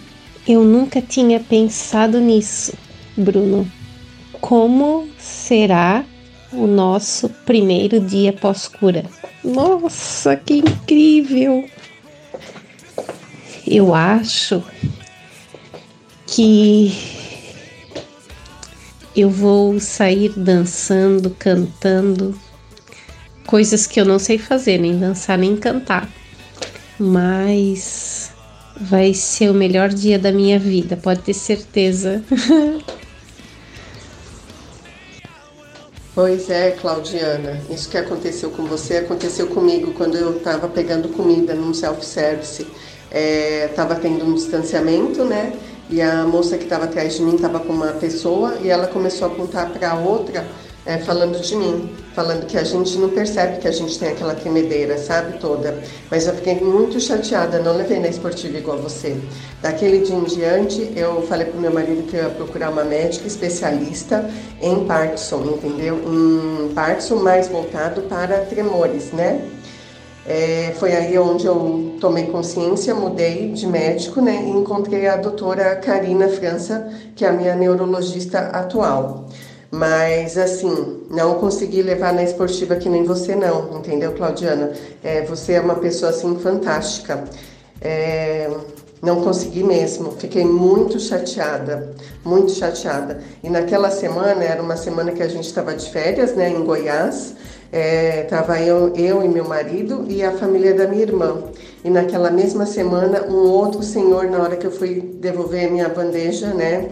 Eu nunca tinha pensado nisso, Bruno. Como será o nosso primeiro dia pós-cura? Nossa, que incrível! Eu acho que eu vou sair dançando, cantando, coisas que eu não sei fazer, nem dançar nem cantar. Mas vai ser o melhor dia da minha vida, pode ter certeza. <laughs> Pois é, Claudiana, isso que aconteceu com você aconteceu comigo quando eu estava pegando comida num self-service. Estava é, tendo um distanciamento, né? E a moça que estava atrás de mim estava com uma pessoa e ela começou a apontar para outra é, falando de mim, falando que a gente não percebe que a gente tem aquela tremedeira, sabe, toda. Mas eu fiquei muito chateada, não levei na esportiva igual você. Daquele dia em diante, eu falei pro meu marido que eu ia procurar uma médica especialista em Parkinson, entendeu? Em Parkinson mais voltado para tremores, né? É, foi aí onde eu tomei consciência, mudei de médico, né? E encontrei a doutora Karina França, que é a minha neurologista atual. Mas, assim, não consegui levar na esportiva que nem você não, entendeu, Claudiana? É, você é uma pessoa, assim, fantástica. É, Não consegui mesmo. Fiquei muito chateada, muito chateada. E naquela semana, era uma semana que a gente estava de férias, né, em Goiás. É, tava eu, eu e meu marido e a família da minha irmã. E naquela mesma semana, um outro senhor, na hora que eu fui devolver a minha bandeja, né,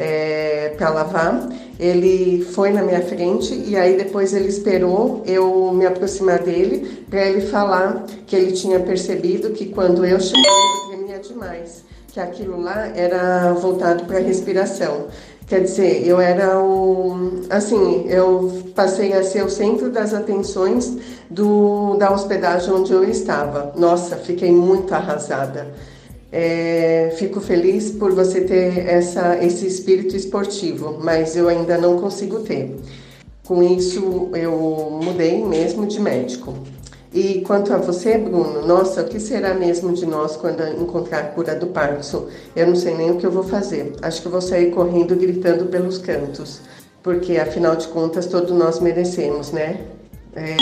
é, para lavar, ele foi na minha frente e aí depois ele esperou eu me aproximar dele para ele falar que ele tinha percebido que quando eu cheguei eu tremia demais, que aquilo lá era voltado para a respiração. Quer dizer, eu era o. Assim, eu passei a ser o centro das atenções do, da hospedagem onde eu estava. Nossa, fiquei muito arrasada. É, fico feliz por você ter essa, esse espírito esportivo, mas eu ainda não consigo ter. Com isso, eu mudei mesmo de médico. E quanto a você, Bruno, nossa, o que será mesmo de nós quando encontrar a cura do Parkinson? Eu não sei nem o que eu vou fazer. Acho que vou sair correndo, gritando pelos cantos, porque afinal de contas todos nós merecemos, né? É,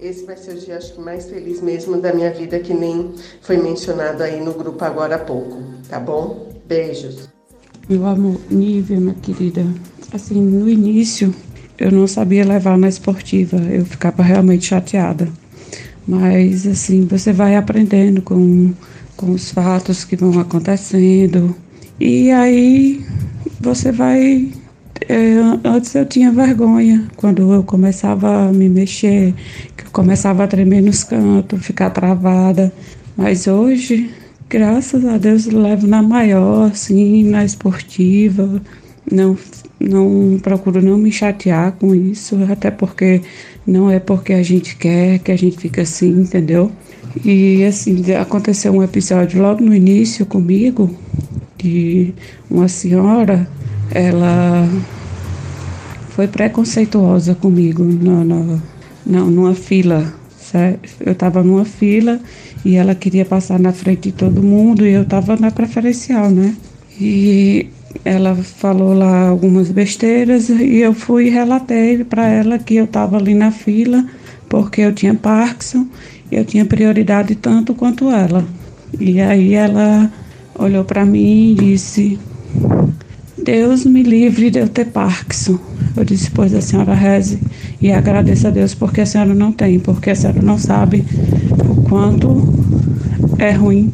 esse vai ser o dia acho mais feliz mesmo da minha vida, que nem foi mencionado aí no grupo agora há pouco, tá bom? Beijos. Meu amor, Nívia, minha querida, assim, no início eu não sabia levar na esportiva, eu ficava realmente chateada. Mas assim, você vai aprendendo com, com os fatos que vão acontecendo. E aí você vai. É, antes eu tinha vergonha quando eu começava a me mexer, que eu começava a tremer nos cantos, ficar travada. Mas hoje, graças a Deus, eu levo na maior, assim, na esportiva. Não não procuro não me chatear com isso, até porque não é porque a gente quer que a gente fica assim, entendeu? E assim, aconteceu um episódio logo no início comigo, de uma senhora, ela foi preconceituosa comigo no, no, numa fila. Eu estava numa fila e ela queria passar na frente de todo mundo e eu estava na preferencial, né? E ela falou lá algumas besteiras e eu fui e relatei para ela que eu estava ali na fila porque eu tinha Parkinson e eu tinha prioridade tanto quanto ela. E aí ela olhou para mim e disse: Deus me livre de eu ter Parkinson. Eu disse: Pois a senhora reze e agradeça a Deus porque a senhora não tem, porque a senhora não sabe o quanto é ruim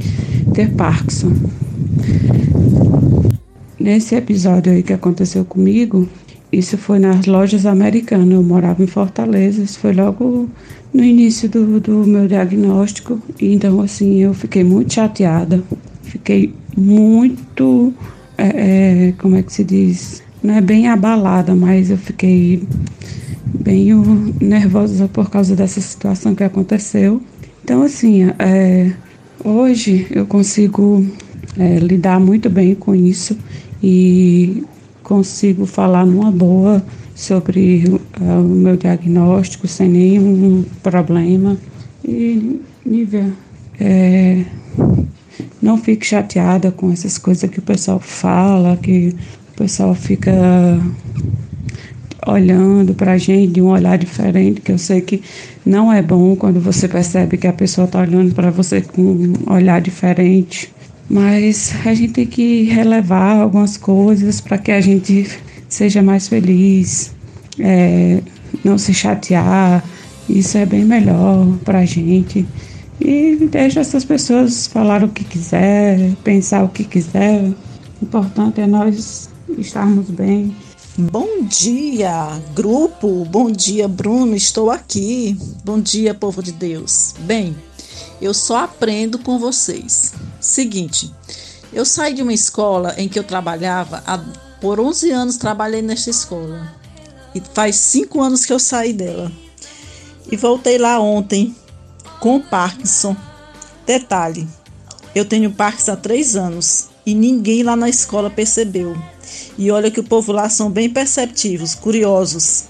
ter Parkinson. Nesse episódio aí que aconteceu comigo, isso foi nas lojas americanas. Eu morava em Fortaleza, isso foi logo no início do, do meu diagnóstico. Então, assim, eu fiquei muito chateada, fiquei muito. É, é, como é que se diz? Não é bem abalada, mas eu fiquei bem nervosa por causa dessa situação que aconteceu. Então, assim, é, hoje eu consigo é, lidar muito bem com isso e consigo falar numa boa sobre o meu diagnóstico sem nenhum problema. E, Nívia, é, não fique chateada com essas coisas que o pessoal fala, que o pessoal fica olhando para a gente de um olhar diferente, que eu sei que não é bom quando você percebe que a pessoa está olhando para você com um olhar diferente. Mas a gente tem que relevar algumas coisas para que a gente seja mais feliz, é, não se chatear. Isso é bem melhor para a gente. E deixa essas pessoas falar o que quiser, pensar o que quiser. O importante é nós estarmos bem. Bom dia, grupo. Bom dia, Bruno. Estou aqui. Bom dia, povo de Deus. Bem, eu só aprendo com vocês. Seguinte, eu saí de uma escola em que eu trabalhava, há, por 11 anos trabalhei nesta escola. E faz 5 anos que eu saí dela. E voltei lá ontem com Parkinson. Detalhe, eu tenho Parkinson há 3 anos e ninguém lá na escola percebeu. E olha que o povo lá são bem perceptivos, curiosos.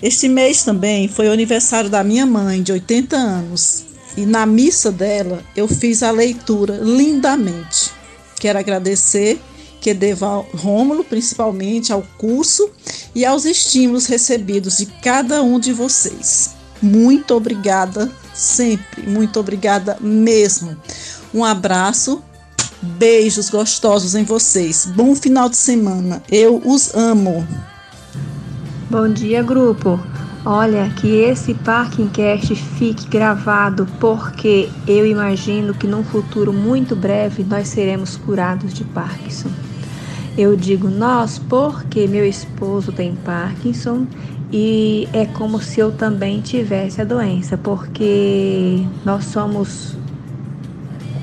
Este mês também foi o aniversário da minha mãe, de 80 anos. E na missa dela eu fiz a leitura lindamente. Quero agradecer que devo ao Rômulo, principalmente ao curso e aos estímulos recebidos de cada um de vocês. Muito obrigada sempre, muito obrigada mesmo. Um abraço Beijos gostosos em vocês. Bom final de semana. Eu os amo. Bom dia, grupo. Olha, que esse Parking Cast fique gravado, porque eu imagino que num futuro muito breve nós seremos curados de Parkinson. Eu digo nós porque meu esposo tem Parkinson e é como se eu também tivesse a doença, porque nós somos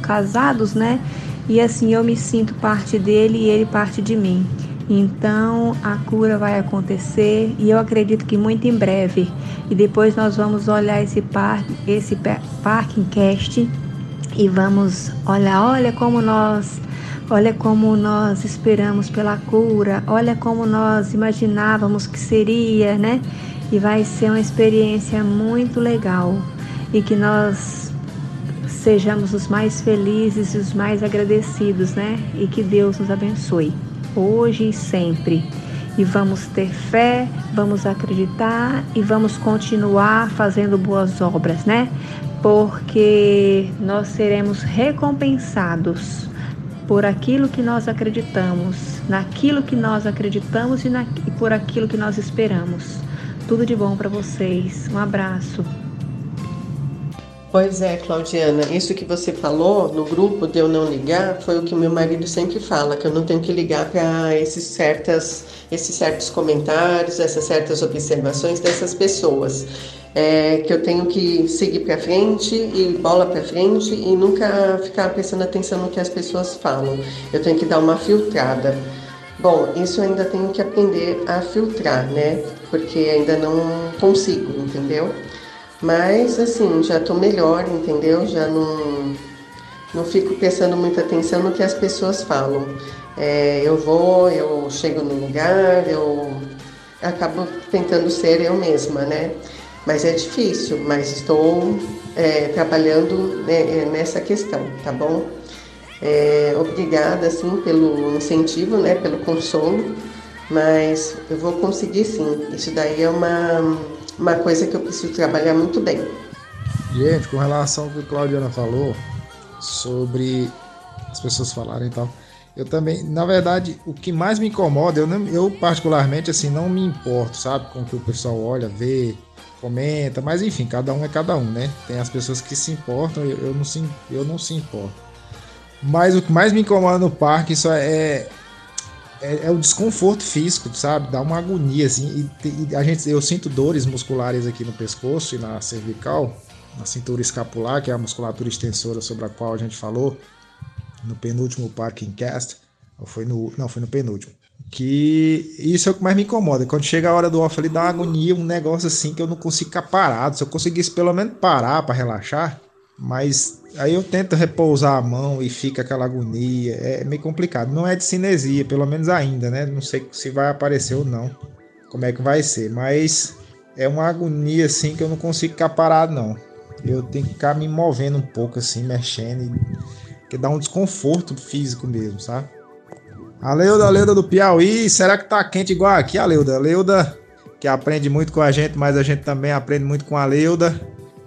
casados, né? E assim eu me sinto parte dele e ele parte de mim. Então a cura vai acontecer e eu acredito que muito em breve. E depois nós vamos olhar esse parque, esse parking cast e vamos olhar, olha como nós, olha como nós esperamos pela cura, olha como nós imaginávamos que seria, né? E vai ser uma experiência muito legal e que nós sejamos os mais felizes e os mais agradecidos, né? E que Deus nos abençoe hoje e sempre. E vamos ter fé, vamos acreditar e vamos continuar fazendo boas obras, né? Porque nós seremos recompensados por aquilo que nós acreditamos, naquilo que nós acreditamos e, na, e por aquilo que nós esperamos. Tudo de bom para vocês. Um abraço. Pois é, Claudiana, isso que você falou no grupo de eu não ligar foi o que meu marido sempre fala, que eu não tenho que ligar para esses certas esses certos comentários, essas certas observações dessas pessoas. É, que eu tenho que seguir para frente e bola para frente e nunca ficar prestando atenção no que as pessoas falam. Eu tenho que dar uma filtrada. Bom, isso eu ainda tenho que aprender a filtrar, né? Porque ainda não consigo, entendeu? Mas assim, já tô melhor, entendeu? Já não, não fico prestando muita atenção no que as pessoas falam. É, eu vou, eu chego no lugar, eu acabo tentando ser eu mesma, né? Mas é difícil, mas estou é, trabalhando né, nessa questão, tá bom? É, obrigada, assim, pelo incentivo, né? Pelo consolo, mas eu vou conseguir sim. Isso daí é uma uma coisa que eu preciso trabalhar muito bem. Gente, com relação ao que a Claudiana falou sobre as pessoas falarem e tal, eu também, na verdade, o que mais me incomoda, eu, não, eu particularmente assim não me importo, sabe, com o que o pessoal olha, vê, comenta, mas enfim, cada um é cada um, né? Tem as pessoas que se importam, eu, eu não se, eu não se importo. Mas o que mais me incomoda no parque isso é, é, é o desconforto físico, sabe? Dá uma agonia, assim. E, e, a gente, eu sinto dores musculares aqui no pescoço e na cervical, na cintura escapular, que é a musculatura extensora sobre a qual a gente falou no penúltimo Parking Cast. Ou foi no, não, foi no penúltimo. Que isso é o que mais me incomoda. Quando chega a hora do off ali, dá uma agonia, um negócio assim que eu não consigo ficar parado. Se eu conseguisse pelo menos parar para relaxar, mas aí eu tento repousar a mão e fica aquela agonia. É meio complicado. Não é de cinesia, pelo menos ainda, né? Não sei se vai aparecer ou não. Como é que vai ser. Mas é uma agonia assim que eu não consigo ficar parado, não. Eu tenho que ficar me movendo um pouco assim, mexendo. Que dá um desconforto físico mesmo, sabe? A Leuda, a Leuda do Piauí, será que tá quente igual aqui, a Leuda? A Leuda, que aprende muito com a gente, mas a gente também aprende muito com a Leuda.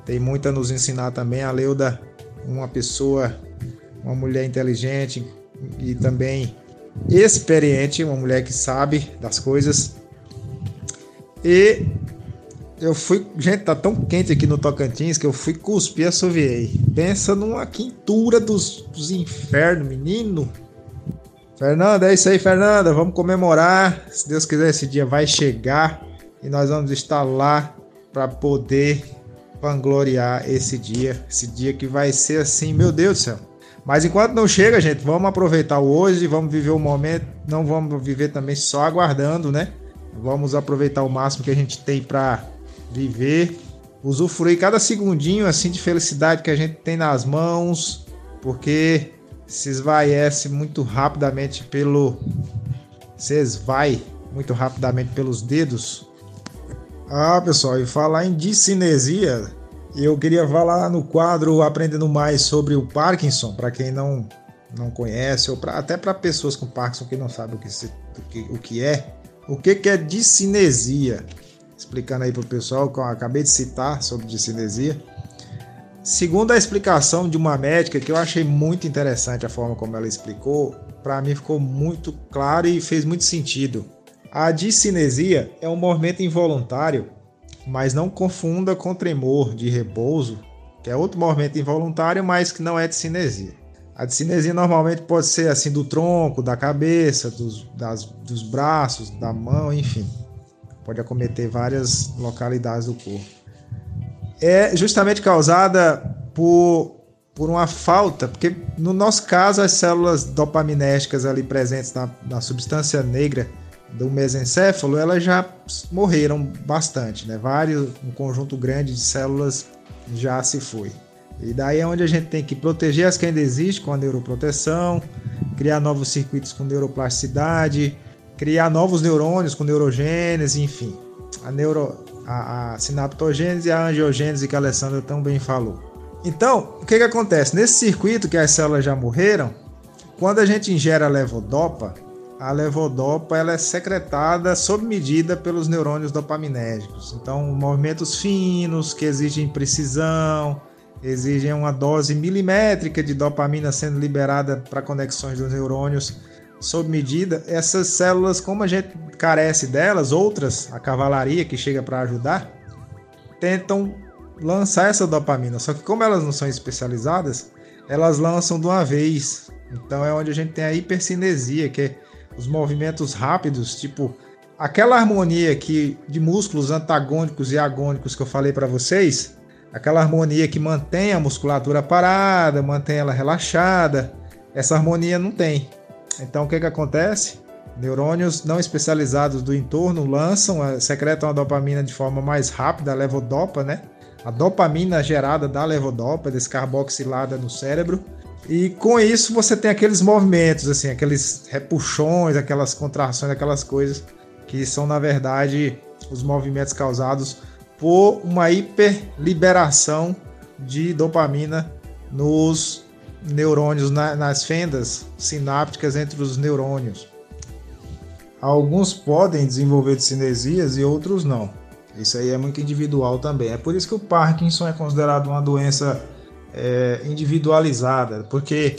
Tem muito a nos ensinar também. A Leuda, uma pessoa, uma mulher inteligente e também experiente, uma mulher que sabe das coisas. E eu fui. Gente, tá tão quente aqui no Tocantins que eu fui cuspir a soviei. Pensa numa quintura dos, dos infernos, menino. Fernanda, é isso aí, Fernanda. Vamos comemorar. Se Deus quiser, esse dia vai chegar e nós vamos estar lá para poder vangloriar esse dia, esse dia que vai ser assim, meu Deus do céu. Mas enquanto não chega, gente, vamos aproveitar o hoje, vamos viver o momento, não vamos viver também só aguardando, né? Vamos aproveitar o máximo que a gente tem para viver, usufruir cada segundinho assim de felicidade que a gente tem nas mãos, porque se esvaece muito rapidamente pelo se esvai muito rapidamente pelos dedos ah, pessoal, e falar em discinesia, eu queria falar no quadro Aprendendo Mais sobre o Parkinson, para quem não, não conhece, ou pra, até para pessoas com Parkinson que não sabem o que, se, o que, o que é. O que, que é discinesia? Explicando aí para o pessoal, que eu acabei de citar sobre discinesia. Segundo a explicação de uma médica, que eu achei muito interessante a forma como ela explicou, para mim ficou muito claro e fez muito sentido. A discinesia é um movimento involuntário, mas não confunda com tremor de repouso, que é outro movimento involuntário, mas que não é discinesia. A discinesia normalmente pode ser assim do tronco, da cabeça, dos, das, dos braços, da mão, enfim. Pode acometer várias localidades do corpo. É justamente causada por, por uma falta, porque no nosso caso as células dopaminérgicas ali presentes na, na substância negra do mesencéfalo, elas já morreram bastante, né? Vários, um conjunto grande de células já se foi. E daí é onde a gente tem que proteger as que ainda existem com a neuroproteção, criar novos circuitos com neuroplasticidade, criar novos neurônios com neurogênese, enfim. A, neuro, a, a sinaptogênese e a angiogênese que a Alessandra tão bem falou. Então, o que, que acontece? Nesse circuito que as células já morreram, quando a gente ingere a levodopa, a levodopa ela é secretada sob medida pelos neurônios dopaminérgicos. Então, movimentos finos que exigem precisão, exigem uma dose milimétrica de dopamina sendo liberada para conexões dos neurônios sob medida. Essas células, como a gente carece delas, outras, a cavalaria que chega para ajudar, tentam lançar essa dopamina. Só que como elas não são especializadas, elas lançam de uma vez. Então é onde a gente tem a hipercinesia, que é os movimentos rápidos, tipo aquela harmonia que de músculos antagônicos e agônicos que eu falei para vocês, aquela harmonia que mantém a musculatura parada, mantém ela relaxada. Essa harmonia não tem. Então o que, que acontece? Neurônios não especializados do entorno lançam, eh, secretam a dopamina de forma mais rápida, a levodopa, né? A dopamina gerada da levodopa, descarboxilada no cérebro. E com isso você tem aqueles movimentos, assim, aqueles repuxões, aquelas contrações, aquelas coisas que são na verdade os movimentos causados por uma hiperliberação de dopamina nos neurônios, na, nas fendas sinápticas entre os neurônios. Alguns podem desenvolver cinesias e outros não. Isso aí é muito individual também. É por isso que o Parkinson é considerado uma doença é, individualizada, porque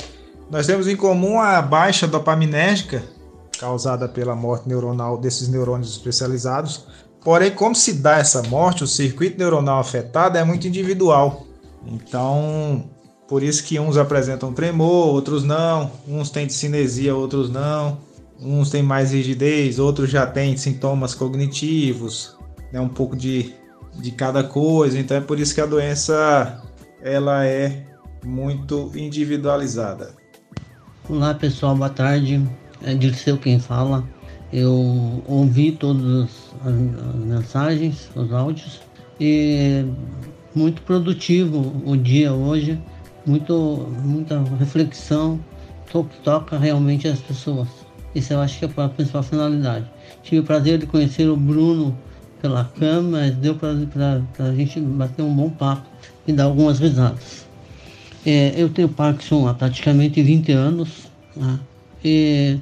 nós temos em comum a baixa dopaminérgica causada pela morte neuronal desses neurônios especializados, Porém, como se dá essa morte, o circuito neuronal afetado é muito individual. Então, por isso que uns apresentam tremor, outros não. Uns têm cinesia, outros não. Uns têm mais rigidez, outros já têm sintomas cognitivos, né? um pouco de, de cada coisa. Então é por isso que a doença ela é muito individualizada. Olá pessoal, boa tarde. É Dirceu quem fala. Eu ouvi todas as, mensagens, os áudios, e muito produtivo o dia hoje, muito, muita reflexão, to toca realmente as pessoas. Isso eu acho que é a principal finalidade. Tive o prazer de conhecer o Bruno pela mas deu para a gente bater um bom papo e dar algumas risadas. É, eu tenho Parkinson há praticamente 20 anos, né? e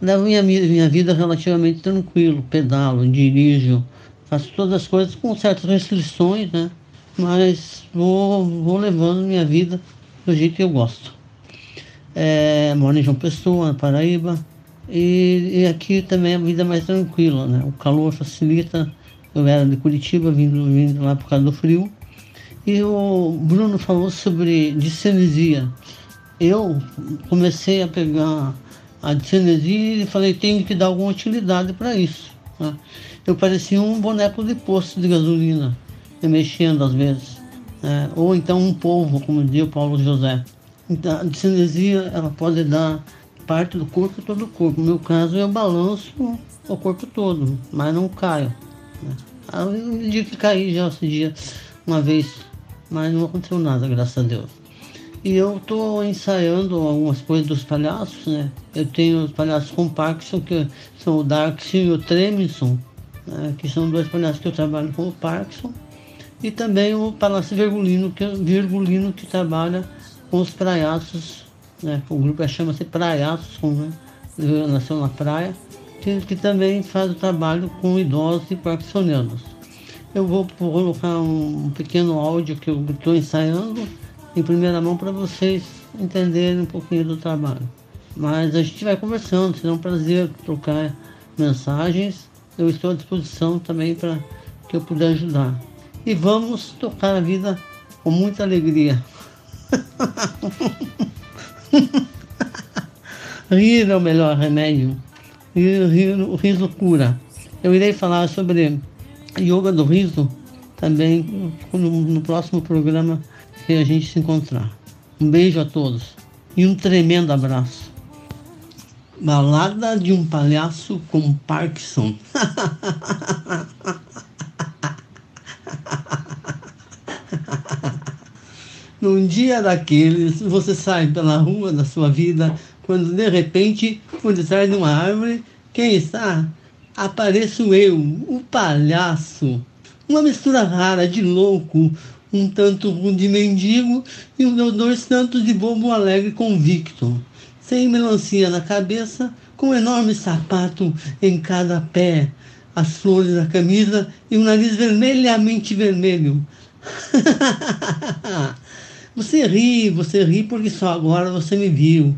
levo minha, minha vida relativamente tranquilo, pedalo, dirijo, faço todas as coisas com certas restrições, né? Mas vou, vou levando minha vida do jeito que eu gosto. É, moro em João Pessoa, Paraíba, e, e, aqui também a vida é mais tranquila, né? O calor facilita. Eu era de Curitiba, vindo, vindo lá por causa do frio. E o Bruno falou sobre discinesia. Eu comecei a pegar a cinesia e falei, tem que dar alguma utilidade para isso. Né? Eu parecia um boneco de posto de gasolina, mexendo às vezes. Né? Ou então um polvo, como dizia o Paulo José. Então, a cinesia ela pode dar parte do corpo todo o corpo. No meu caso, eu balanço o corpo todo, mas não caio. Né? Eu dia que caí já esse dia, uma vez, mas não aconteceu nada, graças a Deus. E eu estou ensaiando algumas coisas dos palhaços, né? Eu tenho os palhaços com Parkinson, que são o Darkson e o Tremison, né? que são dois palhaços que eu trabalho com o Parkinson. E também o palhaço Virgulino, que, Virgulino, que trabalha com os praiaços, né? O grupo chama-se Praiaços, né? nasceu na praia, que, que também faz o trabalho com idosos e parkinsonianos. Eu vou colocar um pequeno áudio que eu estou ensaiando em primeira mão para vocês entenderem um pouquinho do trabalho. Mas a gente vai conversando, será um prazer trocar mensagens. Eu estou à disposição também para que eu puder ajudar. E vamos tocar a vida com muita alegria. Rir é o melhor remédio. Rir, rir, o riso cura. Eu irei falar sobre yoga do riso também no, no próximo programa que a gente se encontrar. Um beijo a todos e um tremendo abraço. Balada de um palhaço com Parkinson. <laughs> Num dia daqueles, você sai pela rua da sua vida, quando de repente, por detrás de uma árvore, quem está? Apareço eu, o palhaço. Uma mistura rara de louco, um tanto de mendigo e dois tantos de bobo alegre convicto. Sem melancia na cabeça, com um enorme sapato em cada pé, as flores na camisa e um nariz vermelhamente vermelho. <laughs> você ri, você ri porque só agora você me viu.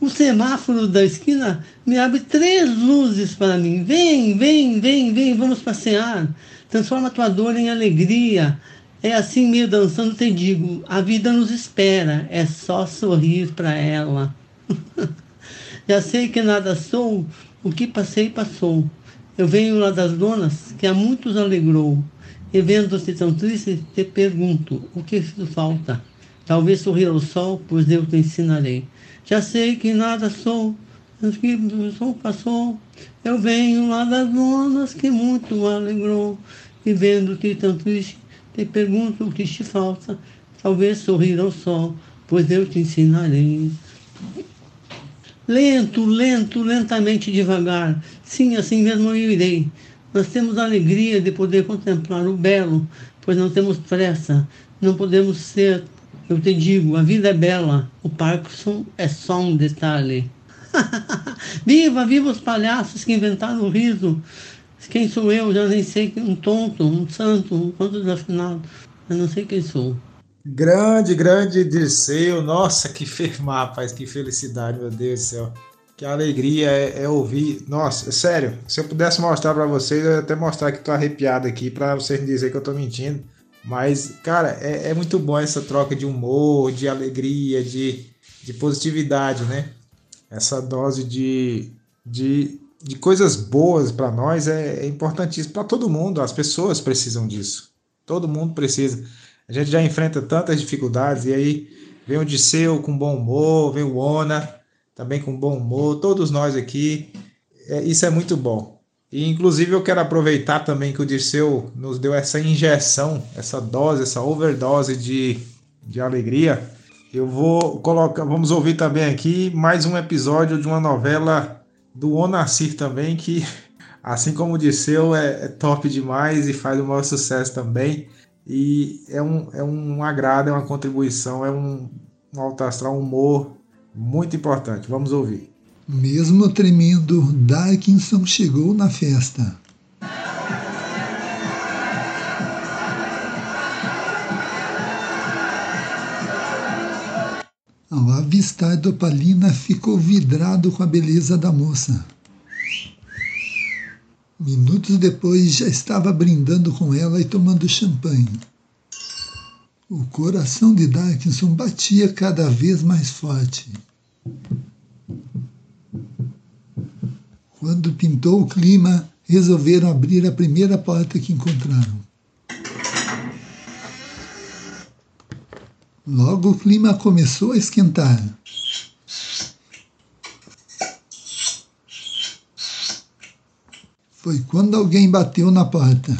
O semáforo da esquina me abre três luzes para mim. Vem, vem, vem, vem, vamos passear. Transforma tua dor em alegria. É assim meio dançando, te digo, a vida nos espera, é só sorrir para ela. <laughs> Já sei que nada sou, o que passei passou. Eu venho lá das donas, que a muitos alegrou. E vendo-se tão triste, te pergunto, o que falta? Talvez sorrir ao sol, pois eu te ensinarei. Já sei que nada sou, o que sou passou. Eu venho lá das donas, que muito alegrou. E vendo-te tão triste, te pergunto o que te falta. Talvez sorrir ao sol, pois eu te ensinarei. Lento, lento, lentamente, devagar. Sim, assim mesmo eu irei. Nós temos a alegria de poder contemplar o belo, pois não temos pressa, não podemos ser. Eu te digo, a vida é bela, o Parkinson é só um detalhe. <laughs> viva, viva os palhaços que inventaram o riso, quem sou eu? Já nem sei. Um tonto, um santo, um quanto desafinado. Eu não sei quem sou. Grande, grande Dirceu. Nossa, que firma, <laughs> rapaz. Que felicidade, meu Deus do céu. Que alegria é, é ouvir. Nossa, sério. Se eu pudesse mostrar para vocês, eu ia até mostrar que tô arrepiado aqui para vocês não dizer que eu tô mentindo. Mas, cara, é, é, muito bom essa troca de humor, de alegria, de, de positividade, né? Essa dose de, de de coisas boas para nós é, é importantíssimo para todo mundo. As pessoas precisam disso. Todo mundo precisa. A gente já enfrenta tantas dificuldades e aí vem o Disseu com bom humor, vem o Ona também com bom humor, todos nós aqui. É, isso é muito bom. E inclusive eu quero aproveitar também que o Dirceu nos deu essa injeção, essa dose, essa overdose de, de alegria. Eu vou colocar, vamos ouvir também aqui mais um episódio de uma novela do Onacir também, que <laughs> assim como o Disseu é, é top demais e faz o maior sucesso também. E é um, é um agrado, é uma contribuição, é um, um alto astral, um humor muito importante. Vamos ouvir. Mesmo tremendo, Darkinson chegou na festa. Ao avistar Dopalina, ficou vidrado com a beleza da moça. Minutos depois já estava brindando com ela e tomando champanhe. O coração de Darkinson batia cada vez mais forte. Quando pintou o clima, resolveram abrir a primeira porta que encontraram. Logo o clima começou a esquentar. Foi quando alguém bateu na porta.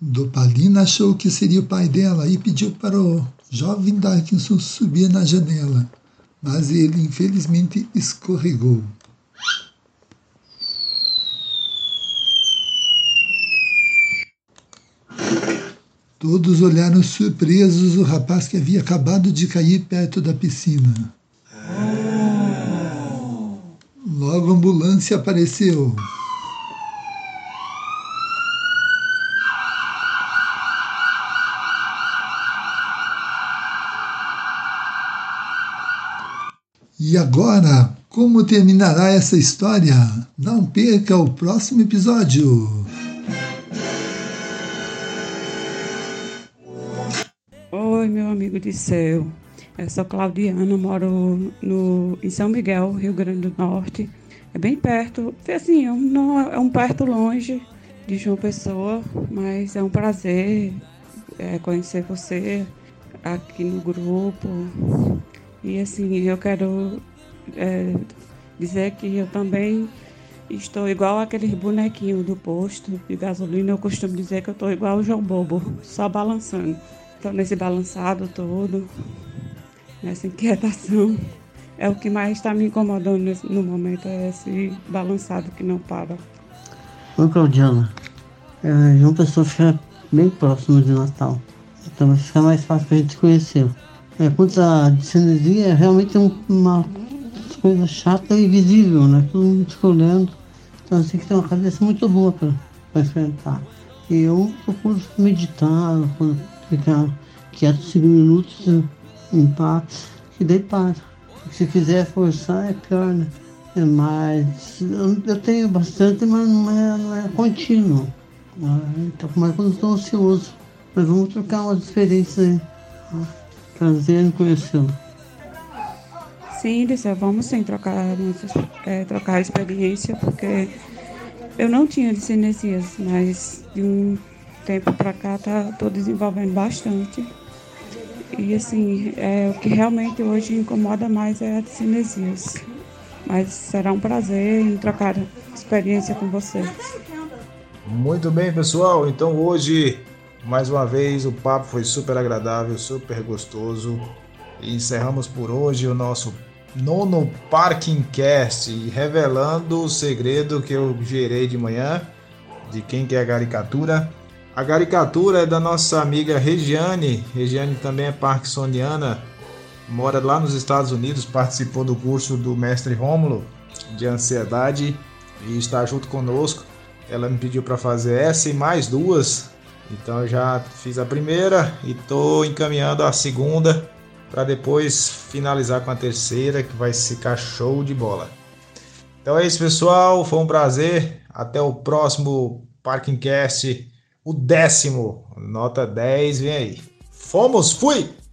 Dopalina achou que seria o pai dela e pediu para o jovem Darkinson subir na janela, mas ele infelizmente escorregou. Todos olharam surpresos o rapaz que havia acabado de cair perto da piscina. Logo a ambulância apareceu. E agora, como terminará essa história? Não perca o próximo episódio. Oi, meu amigo de céu. Eu sou Claudiana, moro no, em São Miguel, Rio Grande do Norte. É bem perto, assim, não é um perto longe de João Pessoa, mas é um prazer é, conhecer você aqui no grupo. E assim, eu quero é, dizer que eu também estou igual aqueles bonequinhos do posto de gasolina. Eu costumo dizer que eu estou igual o João Bobo, só balançando. Estou nesse balançado todo, nessa inquietação. É o que mais está me incomodando no momento, é esse balançado que não para. Oi, Claudiana. É, João Pessoa fica bem próximo de Natal. Então vai ficar mais fácil para a gente conhecer. É, quanto à discinesia, é realmente um, uma coisa chata e visível, né? Todo mundo escolhendo. Então você tem que ter uma cabeça muito boa para enfrentar. E eu procuro meditar, ficar quieto cinco minutos em paz, e daí para. Se quiser forçar é pior, né? É, mas eu, eu, tenho bastante, mas não é, não é contínuo. Ah, então, mas quando estou ansioso. Mas vamos trocar umas experiências aí. Ah, prazer em conhecê-lo. Sim, Liceu, vamos sim trocar, é, trocar experiência, porque eu não tinha cinesias, mas de um tempo para cá tá, tô desenvolvendo bastante. E assim, é, o que realmente hoje incomoda mais é a cinesias. Mas será um prazer em trocar experiência com vocês. Muito bem, pessoal. Então hoje, mais uma vez, o papo foi super agradável, super gostoso. E encerramos por hoje o nosso nono Parking Cast, revelando o segredo que eu gerei de manhã de quem que é a caricatura. A caricatura é da nossa amiga Regiane. Regiane também é parkinsoniana, mora lá nos Estados Unidos, participou do curso do mestre Rômulo de ansiedade e está junto conosco. Ela me pediu para fazer essa e mais duas. Então eu já fiz a primeira e estou encaminhando a segunda para depois finalizar com a terceira, que vai ficar show de bola. Então é isso, pessoal. Foi um prazer. Até o próximo Parking Cast, o décimo. Nota 10, vem aí. Fomos, fui!